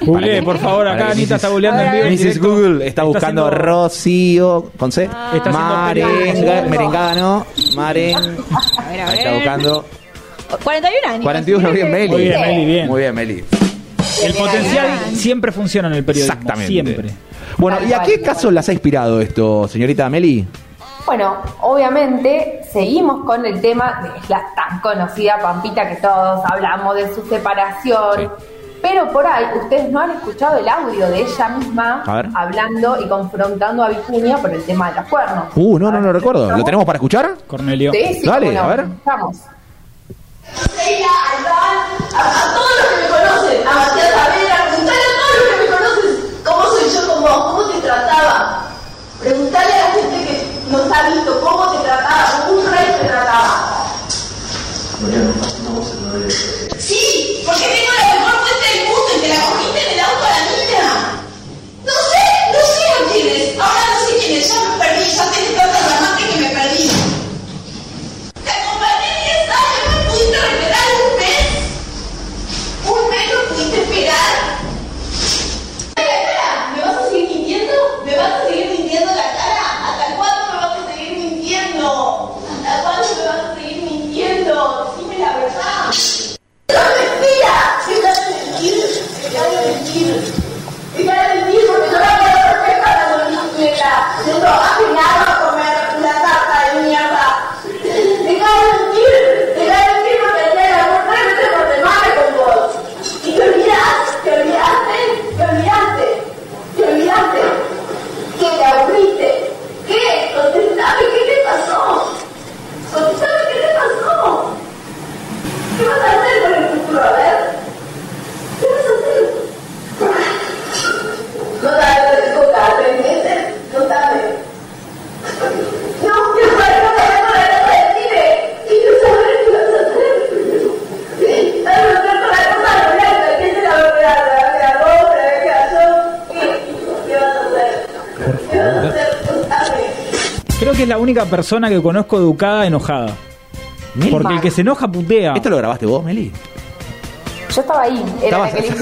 Googleé, por favor, acá Anita Mrs. está googleando en vivo. Mrs. Google está buscando haciendo- Rocío con C. Está haciendo Marenga, periodismo. merengada, ¿no? Maren. A ver, a Ahí está ver. buscando. 41 años. 41, bien, Meli. Muy bien, Meli, bien. Muy bien, Meli. El potencial siempre funciona en el periodismo. Exactamente. Siempre. Bueno, ¿y a qué caso las ha inspirado esto, señorita Meli? Bueno, obviamente seguimos con el tema de la tan conocida Pampita que todos hablamos de su separación. Pero por ahí ustedes no han escuchado el audio de ella misma hablando y confrontando a Vicuña por el tema de los cuernos. Uh, no, no, no recuerdo. ¿Lo tenemos para escuchar? Cornelio. Sí, sí, Dale, a ver. Vamos. A, todos los que me conocen, a Matías Saavedra, preguntale a todos los que me conocen cómo soy yo con vos, cómo te trataba. Preguntale a la gente que nos ha visto cómo te trataba, como un rey te trataba. Sí, porque tengo la Dime la verdad. ¡No mentira! ¡Deja de mentir! ¡Deja de mentir! ¡Deja de mentir porque yo la! ¡Yo no nada que es la única persona que conozco educada enojada. Meli. Porque el que se enoja putea. ¿Esto lo grabaste vos, Meli? Yo estaba ahí, era la que. Es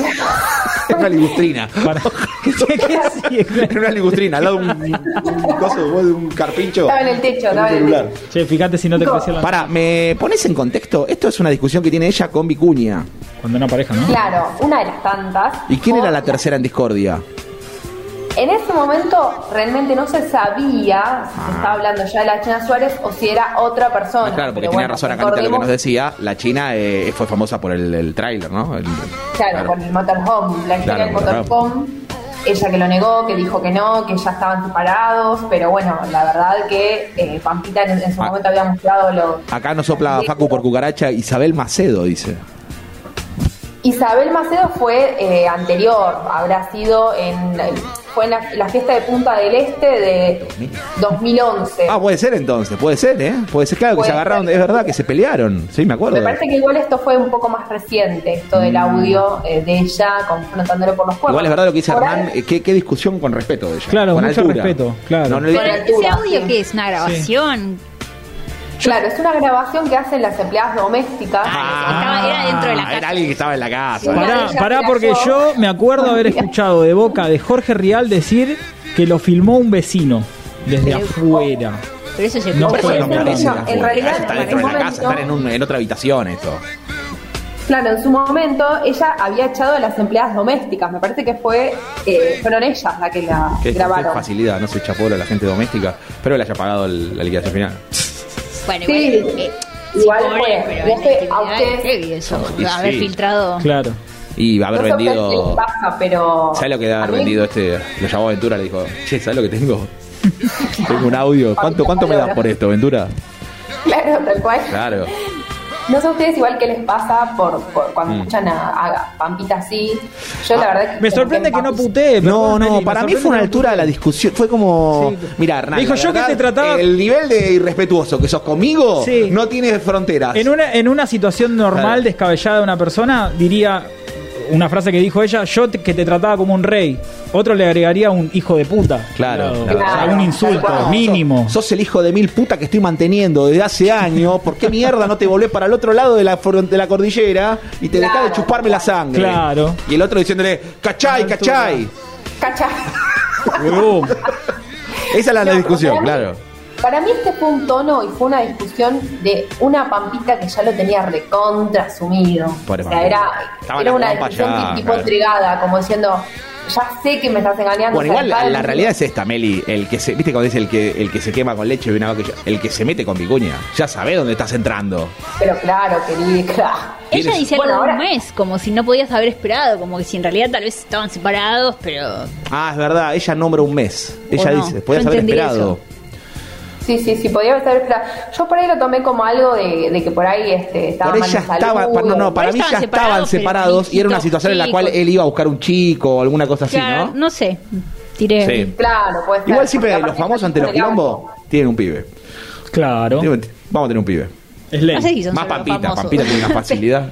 una ligustrina. Para- Era una ligustrina, al lado de un, un coso, vos de un carpincho. Estaba en el techo, estaba en el techo. Che, fíjate si no te creció la. Para, ¿me pones en contexto? Esto es una discusión que tiene ella con Vicuña. Cuando una pareja, ¿no? Claro, una de las tantas. ¿Y quién era la tercera en discordia? En ese momento realmente no se sabía si se estaba hablando ya de la China Suárez o si era otra persona. Ah, claro, porque Pero bueno, razón acá lo que nos decía. La China eh, fue famosa por el, el tráiler, ¿no? El- Claro, con el motorhome, la historia Claro, del motorhome. Ella que lo negó, que dijo que no, que ya estaban separados, pero bueno, la verdad que eh, Pampita en, en su Ah. momento había mostrado lo... Acá nos sopla Facu por cucaracha. Isabel Macedo, dice. Isabel Macedo fue eh, anterior, habrá sido en... Fue en la, la fiesta de Punta del Este de 2011. Ah, puede ser entonces, puede ser, ¿eh? Puede ser, claro, que Puede se agarraron, ser. es verdad, que se pelearon. Sí, me acuerdo. Me parece que igual esto fue un poco más reciente, esto del audio eh, de ella confrontándole por los cuernos. Mm. Igual es verdad lo que dice Hernán, eh, ¿qué, qué discusión con respeto de ella. Claro, con mucho altura. respeto, claro. No, no le- ese audio que es una grabación. Claro, es una grabación que hacen las empleadas domésticas. Estaba, era dentro de la Ah, Era casa. alguien que estaba en la casa. Sí. Pará, pará, porque yo me acuerdo haber escuchado de boca de Jorge Rial decir que lo filmó un vecino desde Pero- afuera. Pero eso se No, Pero fue eso no no, en realidad, está en dentro de la casa, están en, un- en otra habitación esto. Claro, en su momento ella había echado a las empleadas domésticas. Me parece que fue eh, fueron ellas las que la Qué, qué grabaron. facilidad, no se echapó a la gente doméstica. Espero que le haya pagado el- la liquidación final. Bueno, Sí, igual. eh, igual sí, pobre, fue. pero No en sé, la a es heavy eso. Y haber sí. filtrado. Claro. Y haber no sé a ustedes qué vendido. pasa, pero. ¿Sabes lo que debe a haber mí- vendido este? Lo llamó Ventura, le dijo, che, ¿sabes lo que tengo? tengo un audio. ¿Cuánto, cuánto me das por esto, Ventura? Claro, tal cual. Claro. No sé a ustedes igual qué les pasa por, por cuando Mm. escuchan a, a Pampita así. Yo la verdad que Me sorprende que no putee. No, no, para mí fue una altura de la discusión. Fue como. Mira, Hernán. Dijo yo que te trataba- El nivel de irrespetuoso que sos conmigo Sí. no tiene fronteras. En una, en una situación normal, Claro. descabellada de una persona, diría una frase que dijo ella, yo te- que te trataba como un rey. Otro le agregaría un hijo de puta. Claro, O claro. sea, un insulto mínimo. Sos, sos el hijo de mil puta que estoy manteniendo desde hace años. ¿Por qué mierda no te volvés para el otro lado de la, de la cordillera y te dejás de chuparme la sangre? Claro. Y el otro diciéndole, cachai, cachai. Cacha. Huevón. Esa es la, No, discusión, claro. Para mí este fue un tono y fue una discusión de una pampita que ya lo tenía recontra asumido. Pobre o sea, era, era una discusión ya, tipo entregada, como diciendo, ya sé que me estás engañando. Bueno, igual la, realidad es esta, Meli. El que se, ¿Viste cuando dice el que, el que se quema con leche y una vaca? El que se mete con vicuña. Ya sabe dónde estás entrando. Pero claro, querida, claro. Ella ¿Tienes- dice Bueno, algo de un ahora- mes, como si no podías haber esperado, como que si en realidad tal vez estaban separados, pero. Ah, es verdad. Ella nombra un mes. Ella no. dice, podías haber esperado. Sí, sí, sí, podía estar esperando. Yo por ahí lo tomé como algo de, de que por ahí este, estaba Por mal ella de salud, estaba, no, no, para mí ya estaban estaban separados, y era una situación en la cual él iba a buscar un chico o alguna cosa así, Claro, ¿no? no sé. Tiré. Sí. Claro, puede ser. Igual siempre los famosos ante los quilombos tienen un pibe. Claro. Tienen- Vamos a tener un pibe. Es ley. No sé si Más Pampita, famosos. Pampita tiene una facilidad.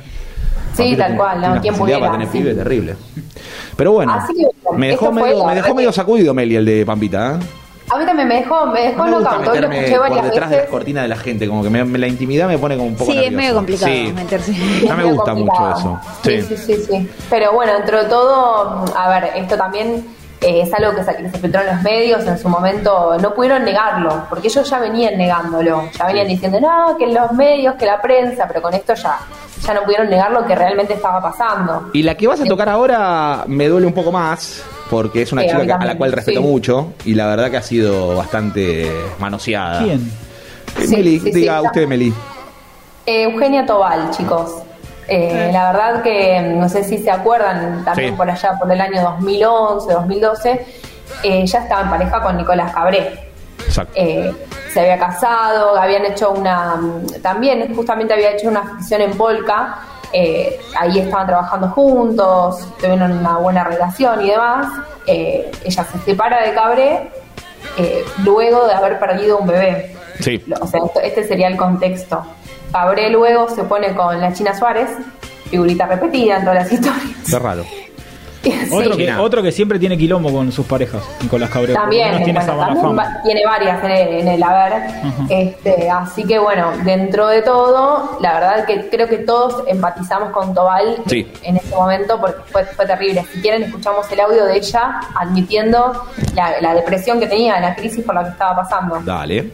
Sí, Pampita tal cual, ¿no? ¿Quién facilidad pudiera? para tener Sí. pibe terrible. Pero bueno, Así que, bueno, me dejó medio, me dejó medio sacudido Meli el de Pampita, ¿eh? A mí también me dejó, me dejó No me gusta loca. Lo meterme escuché por varias detrás de las cortinas de la gente, como que me- me- la intimidad me pone como un poco Sí, es medio complicado Sí, meterse. no me gusta mucho eso. Sí, Sí. sí, sí, sí. Pero bueno, dentro de todo, a ver, esto también eh, es algo que se, que se filtró en los medios en su momento. No pudieron negarlo, porque ellos ya venían negándolo. Ya venían diciendo, no, que los medios, que la prensa, pero con esto ya, ya no pudieron negar lo que realmente estaba pasando. Y la que vas a tocar ahora me duele un poco más, porque es una Sí, chica a la cual respeto sí. mucho, y la verdad que ha sido bastante manoseada. ¿Quién? Eh, Sí, Meli, diga usted, Meli. Eh, Eugenia Tobal, chicos. Eh, La verdad que no sé si se acuerdan, también Sí. por allá, por el año 2011, 2012, eh, ya estaba en pareja con Nicolás Cabré. Exacto. Eh, se había casado, habían hecho una. También, justamente había hecho una ficción en Polka. Eh, ahí estaban trabajando juntos, tuvieron una buena relación y demás. Eh, ella se separa de Cabré eh, luego de haber perdido un bebé. Sí. O sea, esto- este sería el contexto. Cabré luego se pone con la China Suárez, figurita repetida en todas las historias. Es raro. Otro, Sí. que, otro que siempre tiene quilombo con sus parejas, Nicolás Cabrera. También, tiene esa también fama. tiene varias en el, en el haber. Este, así que bueno, dentro de todo, la verdad que creo que todos empatizamos con Tobal Sí. en ese momento porque fue, fue terrible. Si quieren, escuchamos el audio de ella admitiendo la, la depresión que tenía, la crisis por la que estaba pasando. Dale.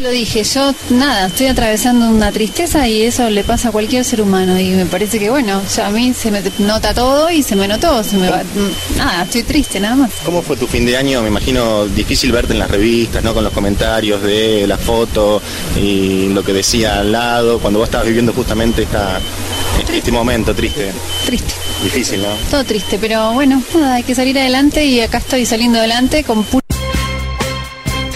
Lo dije, yo nada, estoy atravesando una tristeza y eso le pasa a cualquier ser humano y me parece que bueno, ya a mí se me nota todo y se me notó, se me va, nada, estoy triste nada más. ¿Cómo fue tu fin de año? Me imagino difícil verte en las revistas, ¿no? Con los comentarios de la foto y lo que decía al lado, cuando vos estabas viviendo justamente esta, este momento triste. Triste, Difícil, ¿no? todo triste, pero bueno, nada, hay que salir adelante y acá estoy saliendo adelante con pu-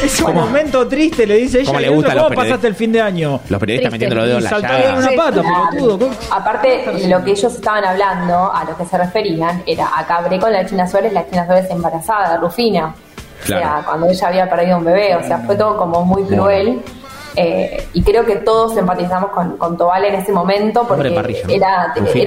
Es un momento triste, le dice ella. ¿Cómo le gusta a los ¿Cómo pasaste el fin de año? Los periodistas Triste. metiendo los dedos en la llaga. una pata, pelotudo. ¿cómo? Aparte, lo que ellos estaban hablando, a lo que se referían, era a Cabré con la China Suárez, la China Suárez embarazada, Rufina. O sea, Claro. cuando ella había perdido un bebé, o sea, fue todo como muy cruel. Eh, y creo que todos empatizamos con, con Tobal en ese momento porque de parrilla, ¿no? era, Rufina.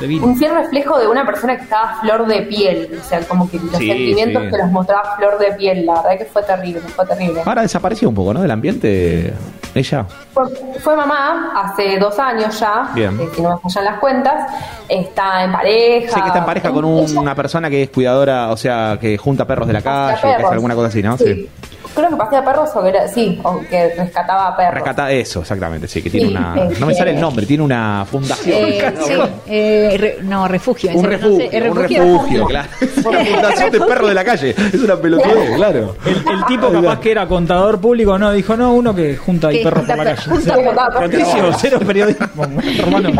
era un fiel reflejo de una persona que estaba flor de piel. O sea, como que los Sí, sentimientos sí. que los mostraba flor de piel. La verdad que fue terrible, fue terrible. Ahora desapareció un poco, ¿no? Del ambiente. Ella. Fue, fue mamá hace dos años ya, Bien. eh, si no me fallan las cuentas. Está en pareja. Sé que está en pareja con un- una persona que es cuidadora, o sea, que junta perros de la calle, que hace alguna cosa así, ¿no? Sí. Creo que pasea perros o que era, sí, o que rescataba perros. Rescata eso, exactamente, sí, que tiene Sí, una. eh, No me sale el nombre, tiene una fundación. Eh, sí, eh, re- no, refugio. Un ese, no refugio, sé, un refugio, claro. Es una fundación de perros de la calle. Es una pelotudez, claro. El, el tipo capaz que era contador público, no, dijo, no, uno que junta ahí perros por la calle. Patricio, cero periodismo, hermano.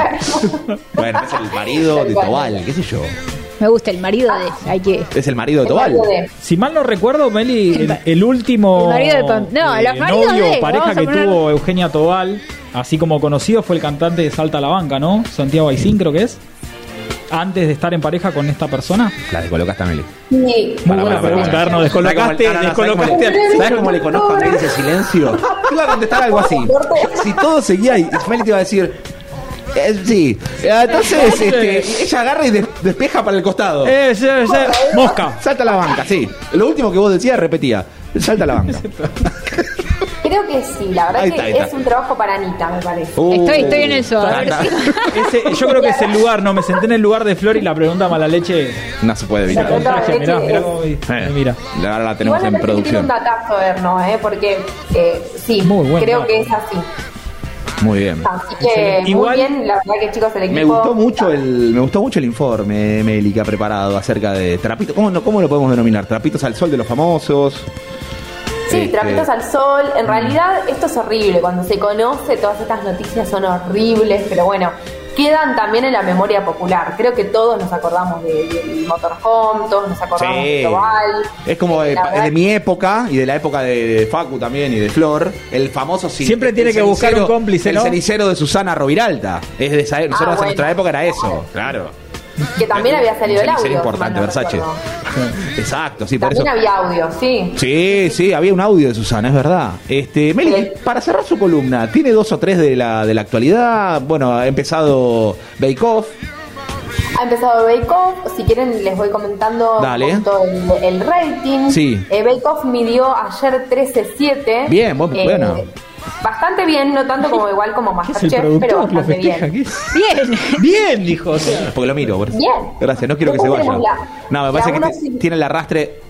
Bueno, es el marido de Tobal, qué sé yo. Me gusta el marido de. Hay que. Es el marido de Tobal. Si mal no recuerdo, Meli, el, el último El marido de Pam- no, eh, los maridos novio de- o pareja vamos a que poner- tuvo Eugenia Tobal, así como conocido, fue el cantante de Salta a la Banca, ¿no? Santiago Aicín, creo que es. Antes de estar en pareja con esta persona. La descolocaste a Meli. Sí. Muy buena pregunta, Erno, descolocaste, descolocaste. ¿Sabes cómo le conozco a Meli ese silencio? Te iba a contestar algo así. Si todo seguía y Meli te iba a decir. eh, sí, Eh, entonces este, ella agarra y despeja para el costado. Eh, sí, sí. Mosca. Salta a la banca, sí. Lo último que vos decías repetía. Salta a la banca. Creo que sí, la verdad Ahí que está, ahí está. es un trabajo para Anita, me parece. Uh, Estoy, estoy en eso. A ver si- Ese- yo creo que es el lugar, no, me senté en el lugar de Flor y la pregunta mala leche No se puede evitar. contagia. Mirá, mirá cómo Eh, mira. Ahora la tenemos Igual en parece que tiene un producción. datazo, Erno, ¿eh? porque eh, sí, Muy buen creo dato. que es así. Muy bien. Así que muy Igual- bien, la verdad que chicos, el equipo... Me gustó mucho el, me gustó mucho el informe, Meli, que ha preparado acerca de trapitos. ¿Cómo, no- ¿Cómo lo podemos denominar? Trapitos al sol de los famosos. Sí, Este, trapitos al sol. En realidad esto es horrible. Cuando se conoce, todas estas noticias son horribles, pero bueno, quedan también en la memoria popular. Creo que todos nos acordamos de- del motorhome, todos nos acordamos Sí. de Global. Es como de, La verdad de mi época y de la época de, de Facu también y de Flor, el famoso Siempre tiene el que buscar un cómplice, El ¿no? cenicero de Susana Roviralta. Es de esa, nosotros Ah, en nuestra época era eso, claro. Que también había salido el audio. si importante, no Versace. Exacto, sí, por eso. También había audio, sí. Sí, sí, había un audio de Susana, es verdad. Este, Meli, para cerrar su columna, ¿tiene dos o tres de la, de la actualidad? Bueno, ha empezado Bake Off. Ha empezado Bake Off. Si quieren, les voy comentando Dale. el, el rating. Sí. Eh, Bake Off midió ayer 13.7. Bien, bu- bueno. Bastante bien, no tanto como igual como Masterchef, pero bastante festeja. bien. ¿qué? Bien. Bien, dijo. o sea. Porque lo miro. por eso. Bien. Gracias, no quiero que se vaya. la- No, me parece que uno te- sí. tiene el arrastre.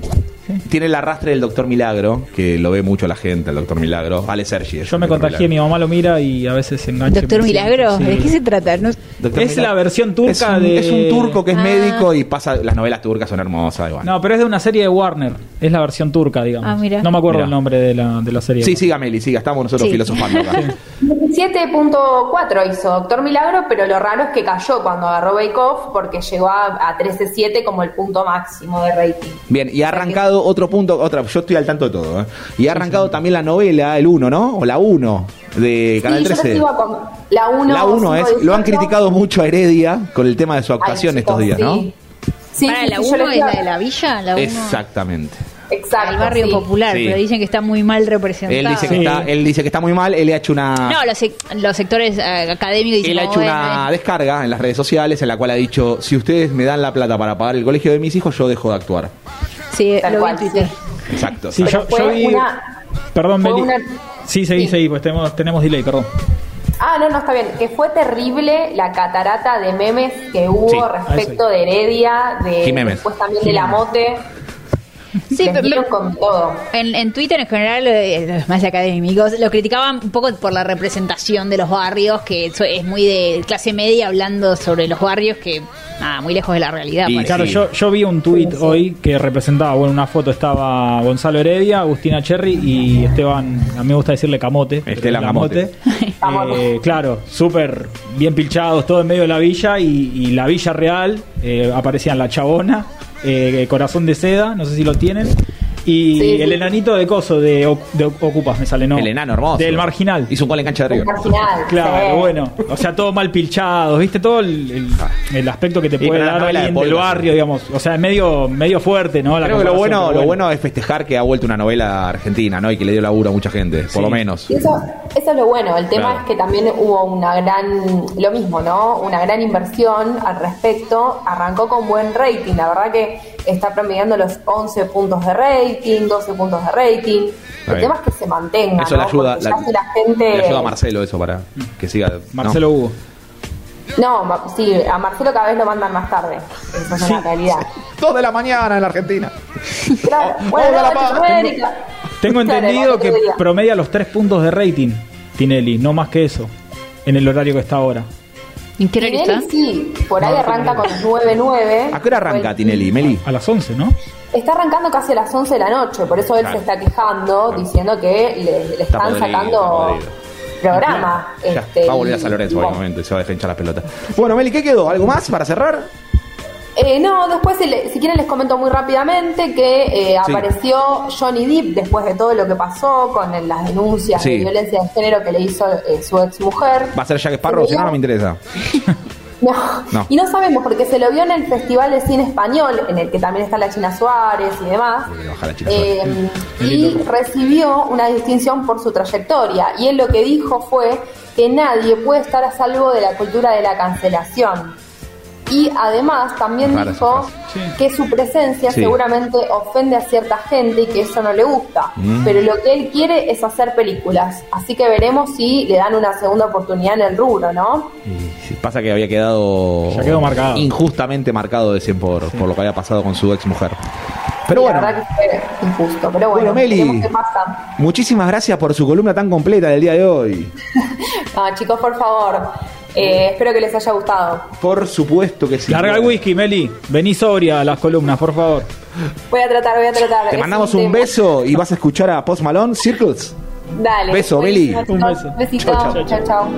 Tiene el arrastre del doctor Milagro, que lo ve mucho la gente, el doctor Milagro. Ale Sergi. es Yo me contagié, mi mamá lo mira y a veces se engancha. Doctor Milagro, sí. ¿de qué se trata? No- Es Milagro. la versión Es turca un, de. es un turco que es Ah. médico y pasa. Las novelas turcas son hermosas. igual. No, pero es de una serie de Warner. Es la versión turca, digamos. Ah, mira. No me acuerdo Mira. el nombre de la, de la serie. Sí, siga Meli, siga. Estamos nosotros Sí. filosofando acá. 17.4 hizo Doctor Milagro, pero lo raro es que cayó cuando agarró Bake Off porque llegó a, a 13.7 como el punto máximo de rating. Bien, y ha arrancado otro punto, otra, yo estoy al tanto de todo, ¿eh? Y ha arrancado también la novela, el 1, ¿no? O la 1 de Canal Sí, yo 13. les iba con la 1. La 1 es, lo han criticado mucho a Heredia con el tema de su actuación estos días, ¿no? Sí, Para la sí, yo 1 les es la de la villa, la 1 Exactamente. Exacto. el barrio sí. popular, Sí. pero dicen que está muy mal representado. Él dice, que Sí. está, él dice que está muy mal, él le ha hecho una... No, los, sec- los sectores eh, académicos dicen Él ha hecho bueno, una eh, descarga en las redes sociales en la cual ha dicho, si ustedes me dan la plata para pagar el colegio de mis hijos, yo dejo de actuar. Sí, Tal lo vi cual, en Twitter. Exacto. Sí, yo, fue yo vi. una- Perdón, fue Meli. una- Sí, seguí, Sí. seguí, pues tenemos, tenemos delay, perdón. Ah, no, no, está bien. Que fue terrible la catarata de memes que hubo Sí, respecto de Heredia, de después también de la Mote. Sí, pero- con todo. En, en Twitter en general, eh, los más académicos lo criticaban un poco por la representación de los barrios, que eso es muy de clase media hablando sobre los barrios, que nada, muy lejos de la realidad. Y. Claro, Sí. yo, yo vi un tuit hoy que representaba, bueno, una foto estaba Gonzalo Heredia, Agustina Cherry y Esteban, a mí me gusta decirle Camote. Esteban Camote. Camote. Eh, claro, súper bien pilchados, todo en medio de la villa y, y la villa real, eh, aparecían la chabona, eh, corazón de seda, no sé si lo tienen. Y Sí, el sí. enanito de coso de, de Ocupas, me sale, ¿no? El enano hermoso. Del marginal. Hizo un gol en cancha de River. Marginal. Claro, sí. bueno, o sea, todo mal pilchados, ¿viste? Todo el, el- el aspecto que te puede dar de del Polka. barrio, digamos. O sea, es medio, medio fuerte, ¿no? La Creo que lo bueno, pero lo bueno es festejar que ha vuelto una novela argentina, ¿no? Y que le dio laburo a mucha gente, por lo menos. Y eso, eso es lo bueno. El tema Claro. es que también hubo una gran, lo mismo, ¿no? Una gran inversión al respecto. Arrancó con buen rating. La verdad que está promediando los 11 puntos de rating, 12 puntos de rating. Está el bien. tema es que se mantenga. Eso le ¿no? ayuda, la- gente. le ayuda a Marcelo eso para que siga. ¿no? Marcelo Hugo. No, sí, a Marcelo cada vez lo mandan más tarde. Eso es una realidad. Dos de la mañana en la Argentina. Claro, bueno, no, la. Tengo entendido que promedia los tres puntos de rating Tinelli, no más que eso, en el horario que está ahora. ¿En qué Tinelli está? sí, por ahí No, arranca con 9-9. ¿A qué hora arranca Tinelli, Meli? A las 11, ¿no? Está arrancando casi a las 11 de la noche, por eso él Claro. se está quejando, diciendo que le, le Está están podrido, sacando programa. Ya, este, va a volver a y- San Lorenzo y en algún momento y se va a defenchar las pelotas. Bueno, Meli, ¿qué quedó? ¿Algo más para cerrar? Eh, no, después, si, le- si quieren, les comento muy rápidamente que eh, Sí. apareció Johnny Depp después de todo lo que pasó con el- las denuncias Sí. de violencia de género que le hizo eh, su ex mujer. ¿Va a ser Jack Sparrow? Si no, no me interesa. No. No. Y no sabemos porque se lo vio en el Festival de Cine Español, en el que también está la China Suárez y demás. Eh, y recibió una distinción por su trayectoria. Y él lo que dijo fue que nadie puede estar a salvo de la cultura de la cancelación. Y además también dijo que su presencia Sí. seguramente ofende a cierta gente y que eso no le gusta. Mm. Pero lo que él quiere es hacer películas. Así que veremos si le dan una segunda oportunidad en el rubro, ¿no? Sí, Pasa que había quedado, Ya quedó marcado. injustamente marcado de 100 por, por lo que había pasado con su ex mujer. Pero Sí, bueno, La verdad que fue injusto. Pero bueno, Bueno, Meli. qué pasa. muchísimas gracias por su columna tan completa del día de hoy. Ah, chicos, por favor. Eh, espero que les haya gustado. Por supuesto que sí. Larga el whisky, Meli. Vení sobria a las columnas, por favor. Voy a tratar, voy a tratar. Te Es mandamos un beso y vas a escuchar a Post Malone Circles. Dale. Beso, Meli. Un beso. Besito. Chau, chau,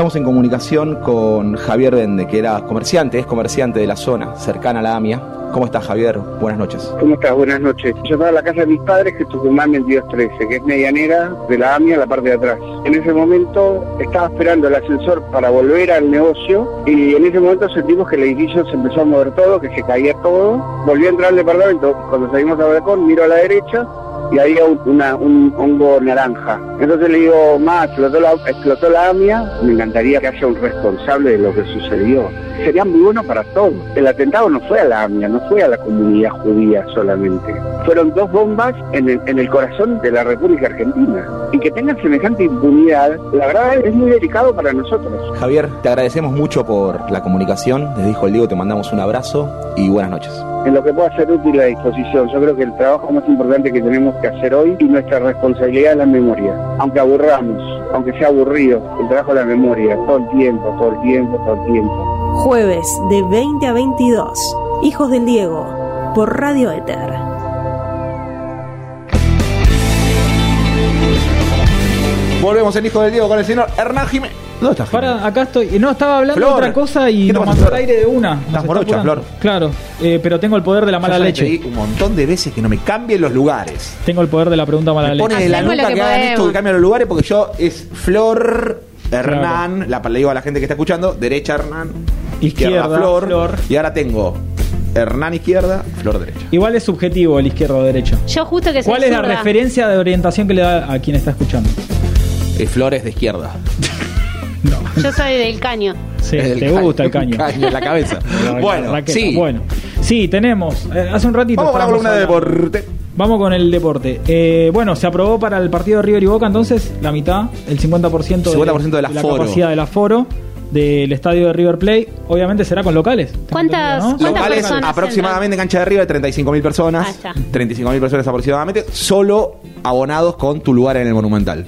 estamos en comunicación con Javier Bende, que era comerciante, es comerciante de la zona, cercana a la AMIA. ¿Cómo estás, Javier? Buenas noches. ¿Cómo estás? Buenas noches. Yo estaba en la casa de mis padres, que es Tucumán 2213, que es medianera de la AMIA, la parte de atrás. En ese momento estaba esperando el ascensor para volver al negocio y en ese momento sentimos que el edificio se empezó a mover todo, que se caía todo. Volví a entrar al departamento. Cuando salimos al balcón, miro a la derecha y había un, una- un hongo naranja. Entonces le digo, más, explotó la, explotó la AMIA, me encantaría que haya un responsable de lo que sucedió. Sería muy bueno para todos. El atentado no fue a la AMIA, no fue a la comunidad judía solamente. Fueron dos bombas en el, en el corazón de la República Argentina. Y que tengan semejante impunidad, la verdad es muy delicado para nosotros. Javier, te agradecemos mucho por la comunicación. Desde Hijo del Diego te mandamos un abrazo y buenas noches. En lo que pueda ser útil a disposición. Yo creo que el trabajo más importante que tenemos que hacer hoy y nuestra responsabilidad es la memoria. Aunque aburramos, aunque sea aburrido, el trabajo de la memoria, todo el tiempo, todo el tiempo, todo el tiempo. Jueves de 20 a 22. Hijos del Diego. Por Radio Éter. Volvemos en Hijo del Diego con el señor Hernán Jiménez. ¿Dónde está Jiménez? Para, acá estoy. No, estaba hablando Flor. de otra cosa y ¿Qué te nos mandó al aire de una. Nos Estás está morocha. Flor. Claro, eh, pero tengo el poder de la mala Yo ya le leche. pedí un montón de veces que no me cambien los lugares. Tengo el poder de la pregunta mala Me leche. pone de la nuca que, hagan esto, que cambien los lugares, porque yo es Flor, Hernán, la, le digo a la gente que está escuchando, derecha Hernán, izquierda, Izquierda, Flor, Flor. y ahora tengo Hernán izquierda, Flor derecha. Igual es subjetivo el izquierdo o derecha. Yo justo que soy ¿Cuál es la zurda. referencia de orientación que le da a quien está escuchando? Eh, Flor es de izquierda. Yo soy del caño. Sí, El te caño, gusta el caño. caño en la cabeza. La- la Bueno, raqueta. sí. Bueno, sí, tenemos. eh, hace un ratito. Vamos con la columna de deporte. Vamos con el deporte. Eh, bueno, se aprobó para el partido de River y Boca, entonces, la mitad, el 50%, 50% del de la aforo. capacidad del aforo del estadio de River Play. Obviamente será con locales. ¿Cuántas, ¿no? ¿cuántas Locales personas aproximadamente en cancha de arriba de 35.000 Ahí personas. está. 35.000 personas aproximadamente, solo abonados con tu lugar en el Monumental.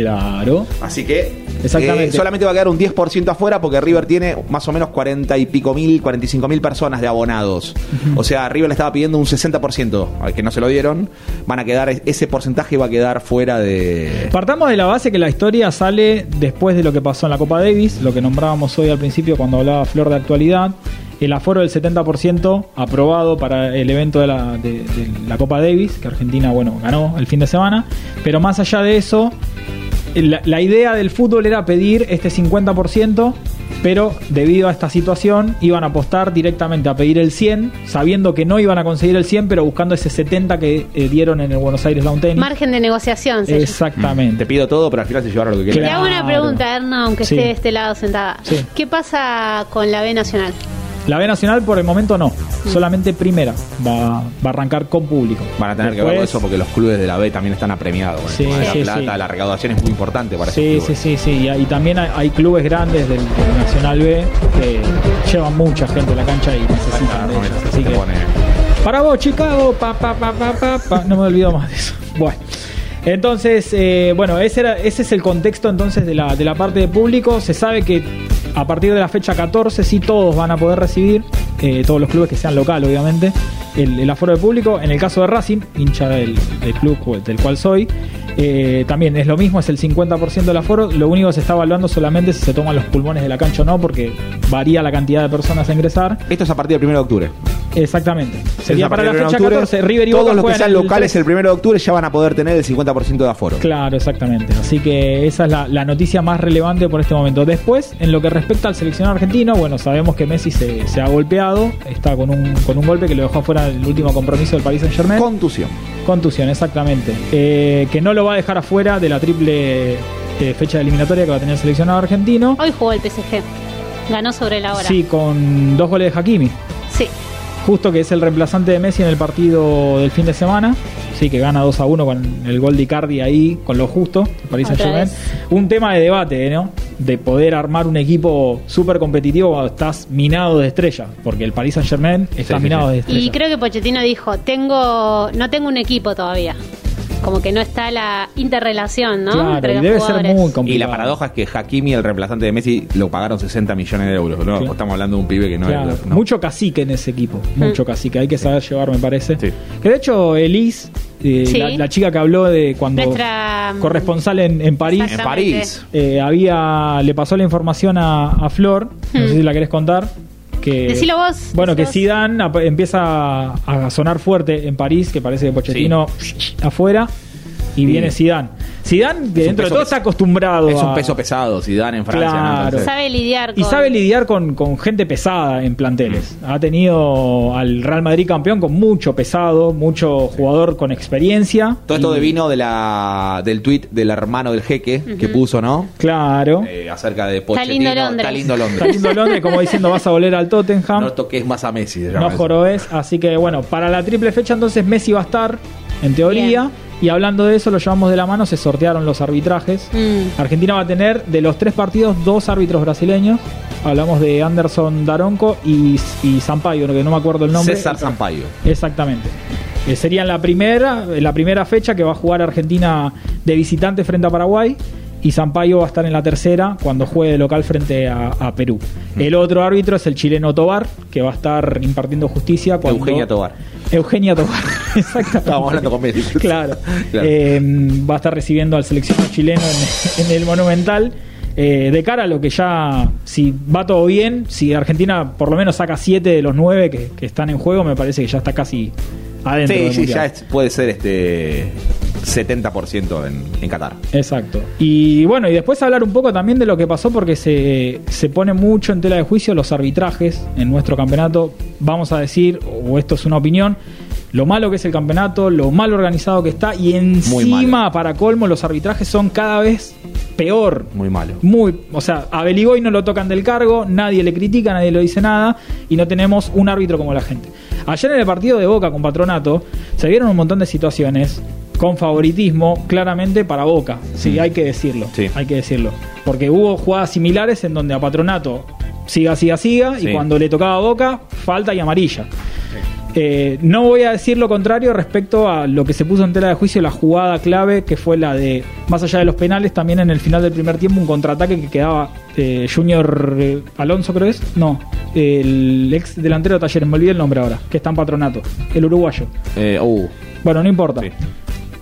Claro. Así que Exactamente. eh, solamente va a quedar un 10% afuera porque River tiene más o menos 40 y pico mil, 45 mil personas de abonados. O sea, River le estaba pidiendo un 60%, al que no se lo dieron. Van a quedar, ese porcentaje va a quedar fuera de... Partamos de la base que la historia sale después de lo que pasó en la Copa Davis, lo que nombrábamos hoy al principio cuando hablaba Flor de actualidad. El aforo del 70% aprobado para el evento de la, de- de la Copa Davis, que Argentina, bueno, ganó el fin de semana. Pero más allá de eso, la, la idea del fútbol era pedir este 50%, pero debido a esta situación iban a apostar directamente a pedir el 100, sabiendo que no iban a conseguir el 100, pero buscando ese 70 que eh, dieron en el Buenos Aires Lawn Tennis. Margen de negociación. llama. Exactamente. Te pido todo, pero al final se llevaron lo que Te quieran. hago una pregunta, Erna, aunque Sí. esté de este lado sentada. Sí. ¿Qué pasa con la B Nacional? La B Nacional por el momento no, solamente primera va, va a arrancar con público. Van a tener que Después- ver eso porque los clubes de la B también están apremiados. con el Sí, de la sí, plata, sí. la recaudación es muy importante para Sí, esos sí, clubes. sí, sí. Y, y también hay, hay clubes grandes del, del Nacional B que llevan mucha gente a la cancha y necesitan de ellos. Así que, para vos, Chicago, pa, pa, pa, pa, pa, pa. no me olvido más de eso. Bueno. Entonces, eh, bueno, ese, era, ese es el contexto entonces de la, de la parte de público. Se sabe que a partir de la fecha 14 sí todos van a poder recibir, eh, todos los clubes que sean local obviamente, el, aforo de público. En el caso de Racing, hincha del, del club del cual soy, eh, también es lo mismo, es el 50% del aforo. Lo único que se está evaluando solamente si se toman los pulmones de la cancha o no, porque varía la cantidad de personas a ingresar. Esto es a partir del 1 de octubre. Exactamente. Sería para la partir del 1 fecha de octubre. 14. River y Boca Todos los que sean locales el 1 de octubre ya van a poder tener el 50% de aforo. Claro, exactamente. Así que esa es la, la noticia más relevante por este momento. Después, en lo que respecta al seleccionado argentino, bueno, sabemos que Messi se, se ha golpeado, está con un, con un golpe que lo dejó afuera del último compromiso del Paris Saint Germain. Contusión. Contusión, exactamente. Eh, que no lo va a dejar afuera de la triple eh, fecha de eliminatoria que va a tener el seleccionado argentino. Hoy jugó el PSG. Ganó sobre la hora. Sí, con dos goles de Hakimi. Sí. Justo que es el reemplazante de Messi en el partido del fin de semana. Sí, que gana 2 a 1 con el gol de Icardi ahí, con lo justo, el Paris Otra Saint-Germain. vez. Un tema de debate, ¿no? De poder armar un equipo súper competitivo cuando estás minado de estrella. Porque el Paris Saint-Germain está sí, minado sí. de estrella. Y creo que Pochettino dijo, tengo, no tengo un equipo todavía. Como que no está la interrelación, ¿no? Claro, Entre y los debe ser muy Y complicado. la paradoja es que Hakimi, el reemplazante de Messi, lo pagaron 60 millones de euros. ¿no? Estamos hablando de un pibe que no Claro, es. no. Mucho cacique en ese equipo, Mm. mucho cacique, hay que saber llevar, me parece. Que de hecho, Elise, eh, Sí. la, la chica que habló de cuando Nuestra mm, corresponsal en, en París. En París. eh, había, le pasó la información a, a Flor, no sé Hmm. si la querés contar. Que, Decilo vos, Bueno, que. Zidane empieza a sonar fuerte en París, que parece que Pochettino afuera, y Sí. viene Zidane. Zidane, que dentro de todo está acostumbrado Es un a- peso pesado, Zidane en Francia. Claro. Sabe lidiar con... y sabe lidiar con, con gente pesada en planteles. Ha tenido al Real Madrid campeón con mucho pesado, mucho jugador con experiencia. Todo esto de vino de la, del tweet del hermano del jeque que puso, ¿no? Claro. Eh, acerca de Está Pochettino. lindo Londres. Está lindo Londres. Está lindo Londres, como diciendo vas a volver al Tottenham. No toques más a Messi. No jorobes. Así que bueno, para la triple fecha entonces Messi va a estar, en teoría. Y hablando de eso, lo llevamos de la mano, se sortearon los arbitrajes. Mm. Argentina va a tener de los tres partidos dos árbitros brasileños. Hablamos de Anderson Daronco y, y Sampaio, que no me acuerdo el nombre. César Sampaio. Exactamente. Eh, sería en la primera, en la primera fecha que va a jugar Argentina de visitante frente a Paraguay. Y Sampaio va a estar en la tercera cuando juegue de local frente a, a Perú. Mm. El otro árbitro es el chileno Tobar, que va a estar impartiendo justicia. Cuando... Eugenia Tobar. Eugenia Tobar, exactamente. Estábamos hablando con Messi. Claro. Claro. Eh, va a estar recibiendo al seleccionado chileno en, en el Monumental. Eh, de cara a lo que ya, si va todo bien, si Argentina por lo menos saca 7 de los 9 que, que están en juego, me parece que ya está casi adentro. Sí, del sí, Mundial. ya es- puede ser este 70% en, en Qatar. Exacto. Y bueno, y después hablar un poco también de lo que pasó porque se, se pone mucho en tela de juicio los arbitrajes en nuestro campeonato. Vamos a decir, o esto es una opinión, lo malo que es el campeonato, lo mal organizado que está y encima, para colmo, los arbitrajes son cada vez peor. Muy malo. Muy, o sea, a Beligoy no lo tocan del cargo, nadie le critica, nadie le dice nada y no tenemos un árbitro como la gente. Ayer en el partido de Boca con Patronato se vieron un montón de situaciones con favoritismo claramente para Boca, sí, hay que decirlo, hay que decirlo, porque hubo jugadas similares en donde a Patronato siga, siga, siga Sí. y cuando le tocaba a Boca falta y amarilla. Eh, no voy a decir lo contrario respecto a lo que se puso en tela de juicio, la jugada clave que fue la de, más allá de los penales, también en el final del primer tiempo, un contraataque que quedaba eh, Junior eh, Alonso, creo es, no, el ex delantero de Talleres, me olvidé el nombre ahora, que está en patronato, el uruguayo. Eh, uh, Bueno, no importa.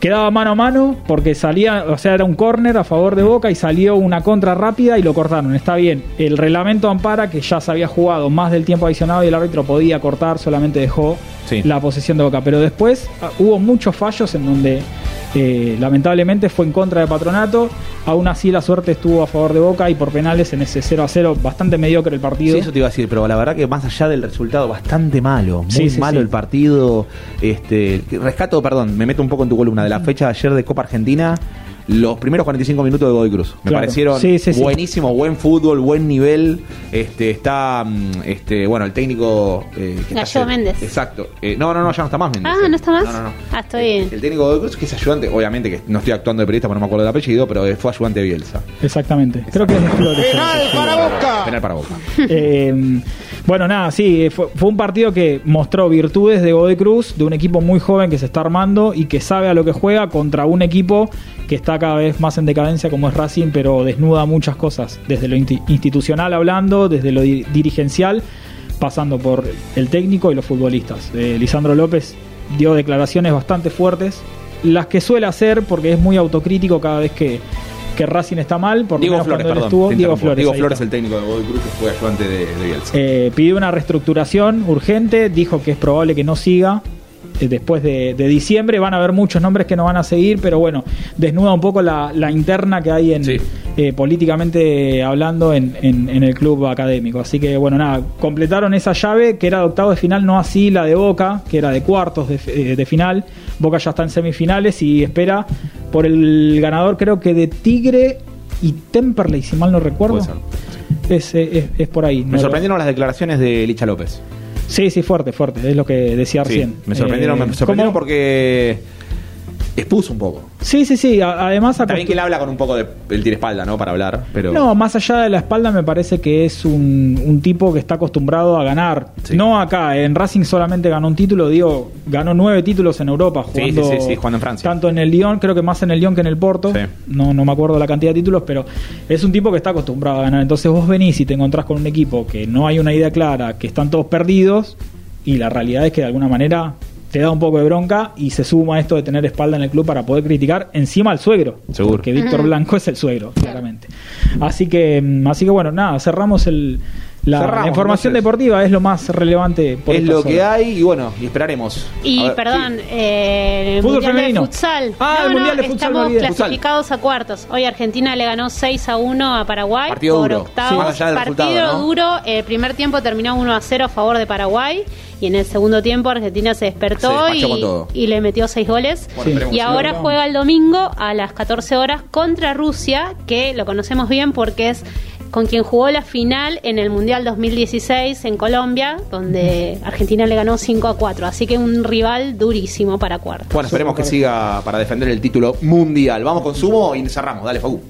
Quedaba mano a mano porque salía, o sea, era un córner a favor de Boca y salió una contra rápida y lo cortaron. Está bien. El reglamento ampara que ya se había jugado más del tiempo adicionado y el árbitro podía cortar, solamente dejó Sí. la posesión de Boca. Pero después ah, hubo muchos fallos en donde eh, lamentablemente fue en contra de Patronato. Aún así la suerte estuvo a favor de Boca y por penales en ese 0 a 0 bastante mediocre el partido. Sí, eso te iba a decir, pero la verdad que más allá del resultado bastante malo, muy Sí, sí, malo el partido. Este, rescato, perdón, me meto un poco en tu columna la fecha de ayer de Copa Argentina. Los primeros 45 minutos de Godoy Cruz me Claro. parecieron Sí, sí, sí. buenísimos, buen fútbol, buen nivel. Este está, mm, este, bueno, el técnico. Eh, hace- Méndez. Exacto. Eh, no, no, no, ya no está más Méndez. Ah, ¿no está más? No, no, no. Ah, estoy... El técnico de Godoy Cruz, que es ayudante, obviamente que no estoy actuando de periodista, porque no me acuerdo del apellido, pero fue ayudante de Bielsa. Exactamente. Creo que es de Flores. Penal para Boca. Eh, bueno, nada, sí, fue, fue un partido que mostró virtudes de Godoy Cruz, de un equipo muy joven que se está armando y que sabe a lo que juega contra un equipo que está cada vez más en decadencia como es Racing, pero desnuda muchas cosas, desde lo institucional hablando, desde lo di- dirigencial, pasando por el técnico y los futbolistas. Eh, Lisandro López dio declaraciones bastante fuertes, las que suele hacer porque es muy autocrítico cada vez que, que Racing está mal, por Diego Flores, perdón. estuvo, Diego. Flores. Diego Flores, el técnico de Godoy Cruz, que fue ayudante de, de Bielsa. Eh, pidió una reestructuración urgente, dijo que es probable que no siga después de, de diciembre. Van a haber muchos nombres que no van a seguir, pero bueno, desnuda un poco la, la interna que hay en eh, políticamente hablando en, en- en el club académico. Así que bueno, nada, completaron esa llave que era de octavo de final, no así la de Boca, que era de cuartos de, eh, de final. Boca ya está en semifinales y espera por el ganador, creo que de Tigre y Temperley, si mal no recuerdo. Es, eh, es, es por ahí. Me no lo- sorprendieron las declaraciones de Licha López. Sí, sí, fuerte, fuerte. Es lo que decía Sí, recién. me sorprendieron, Eh, me sorprendieron porque expuso un poco. Sí, sí, sí. a- Además, También que él habla con un poco de. Él tiene espalda, ¿no? Para hablar, pero. No, más allá de la espalda me parece que es un, un tipo que está acostumbrado a ganar. No acá, en Racing solamente ganó un título, digo, ganó nueve títulos en Europa Sí, sí, jugando, sí, sí, jugando en Francia. tanto en el Lyon, creo que más en el Lyon que en el Porto. No, no me acuerdo la cantidad de títulos, pero es un tipo que está acostumbrado a ganar. Entonces vos venís y te encontrás con un equipo que no hay una idea clara, que están todos perdidos y la realidad es que de alguna manera te da un poco de bronca y se suma esto de tener espalda en el club para poder criticar encima al suegro. Seguro. Porque Víctor. Blanco es el suegro, claramente. Así que, mm, así que bueno, nada, cerramos el, la, Cerramos, la información entonces. deportiva, es lo más relevante. por es lo que hay y bueno, y esperaremos. Y ver, perdón, eh, el Fútbol mundial femenino. de futsal. Ah, no, el Mundial no, de futsal, estamos clasificados a cuartos. Hoy Argentina le ganó 6 a 1 a Paraguay Partido por duro. octavos. Sí, más allá del Partido duro. El primer tiempo terminó 1 a 0 a favor de Paraguay y en el segundo tiempo Argentina se despertó Se y, le metió 6 goles. Bueno, y ahora juega el domingo a las 14 horas contra Rusia, que lo conocemos bien porque es con quien jugó la final en el Mundial 2016 en Colombia, donde Argentina le ganó 5 a 4. Así que un rival durísimo para cuartos. Bueno, esperemos que siga para defender el título mundial. Vamos con sumo y cerramos. Dale, Facu.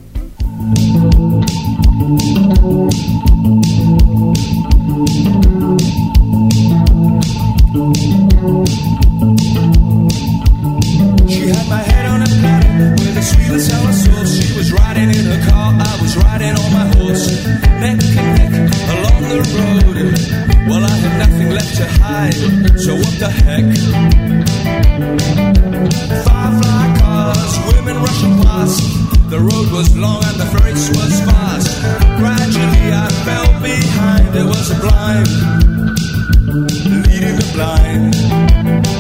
She had my head on a platter with a sweet and sour sauce. She was riding in her car, I was riding on my horse. Neck and neck along the road. Well, I had nothing left to hide, so what the heck? Firefly cars, women rushing past. The road was long and the race was fast. Gradually, I fell behind. There was a blind leading the blind.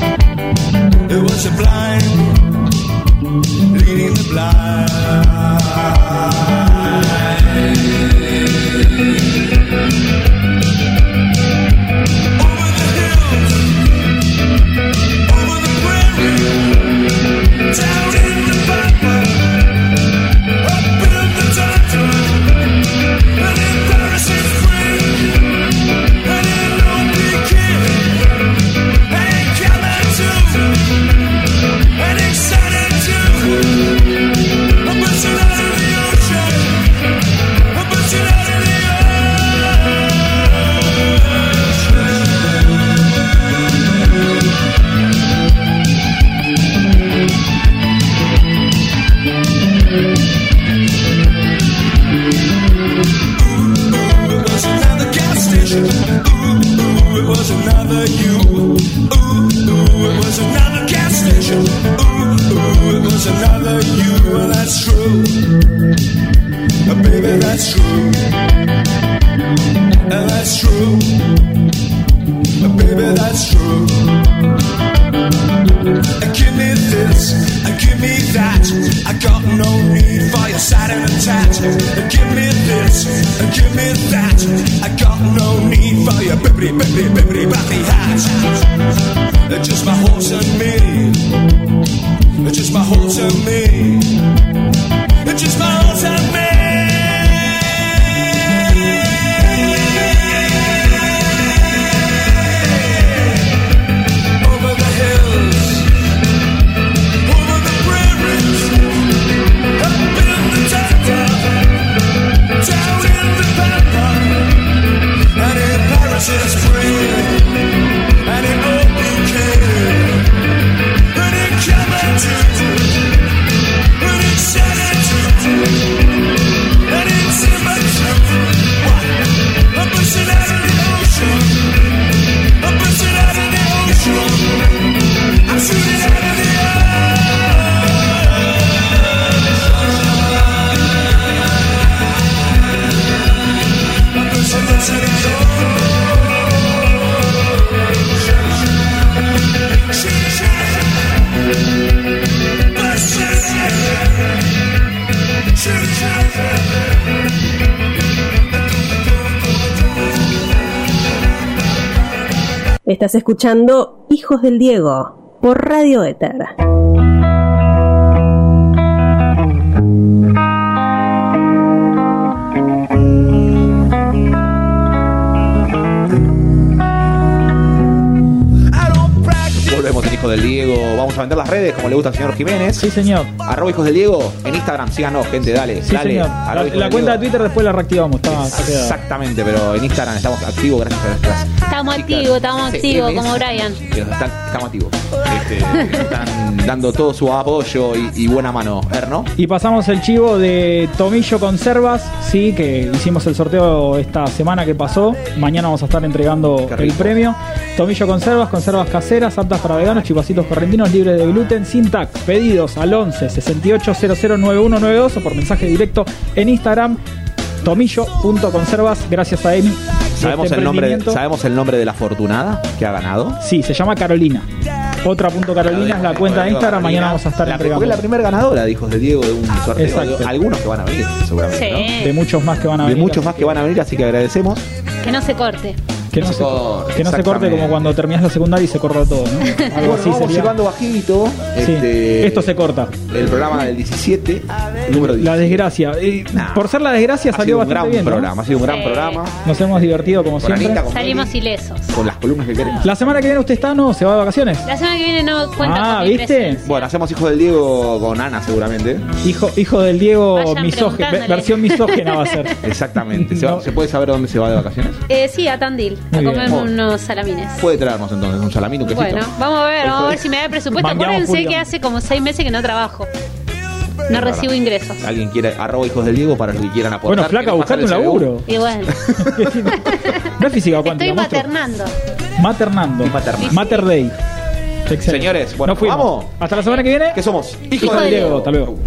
Escuchando Hijos del Diego por Radio Éter. Volvemos en Hijos del Diego. Vamos a vender las redes como le gusta al señor Jiménez. Sí, señor. Arroba Hijos del Diego en Instagram. Síganos, gente, dale. Sí, dale. señor. La, cuenta de. Twitter después la reactivamos. Está. Exactamente, pero en Instagram estamos activos gracias a nuestras Estamos activos, estamos activos, como Brian. que nos están, estamos activos. Este, nos están dando todo su apoyo y, y buena mano. Erno. Y pasamos el chivo de Tomillo Conservas, sí, que hicimos el sorteo esta semana que pasó. Mañana vamos a estar entregando el premio. Tomillo Conservas, conservas caseras, aptas para veganos, chivacitos correntinos, libres de gluten, sin TAC. Pedidos al 11 68 9192 o por mensaje directo en Instagram. Tomillo.conservas, gracias a Emi. ¿Sabemos Este el, nombre. ¿Sabemos el nombre de la afortunada que ha ganado? Sí, se llama Carolina. Otra punto Carolina es la cuenta de Instagram. Mañana vamos a estar la, entregando. Porque es la primera ganadora de Hijos de Diego de un sorteo. Exacto. De algunos que van a venir, seguramente. ¿no? De muchos más que van a De venir. muchos más que van a venir, así que agradecemos. Que no se corte. Que no, se, corte, que no se corte exactamente. como cuando terminas la secundaria y se corta todo, ¿no? Algo así vamos sería. llevando bajito. Sí, Este, Esto se corta. El programa del 17, número 10. La desgracia. Y por ser la desgracia Ha salió sido un bastante gran bien. ¿no? programa, ha sido un gran Sí. programa. Nos hemos divertido como Con siempre. Anita, Salimos ilesos. Con las columnas que queremos. La semana que viene usted está, ¿no? Se va de vacaciones. La semana que viene no cuenta Ah, con ¿viste? Bueno, hacemos Hijos del Diego con Ana, seguramente. Hijo, hijo del Diego, preguntándole. versión misógena va a ser. Exactamente. ¿Se, va- ¿se puede saber dónde se va de vacaciones? Eh, sí, a Tandil. Muy a bien. Oh. unos salamines. Puede traernos entonces un salamín, un quesito. Bueno, vamos a ver, vamos a ver si me da el presupuesto. Mangueamos Acuérdense que hace como seis meses que no trabajo. No recibo ingresos. Alguien quiere arroba hijos del Diego para los que quieran aportar. Bueno, flaca, ¿Quieren pasar buscate un laburo. Y bueno, No es física estoy cuántica, monstruo. maternando. Maternando. maternando. Mater Day. Excelente. Señores, bueno, Nos fuimos. vamos. Hasta la semana que viene. ¿Qué somos? Hijo del Diego. Hasta luego.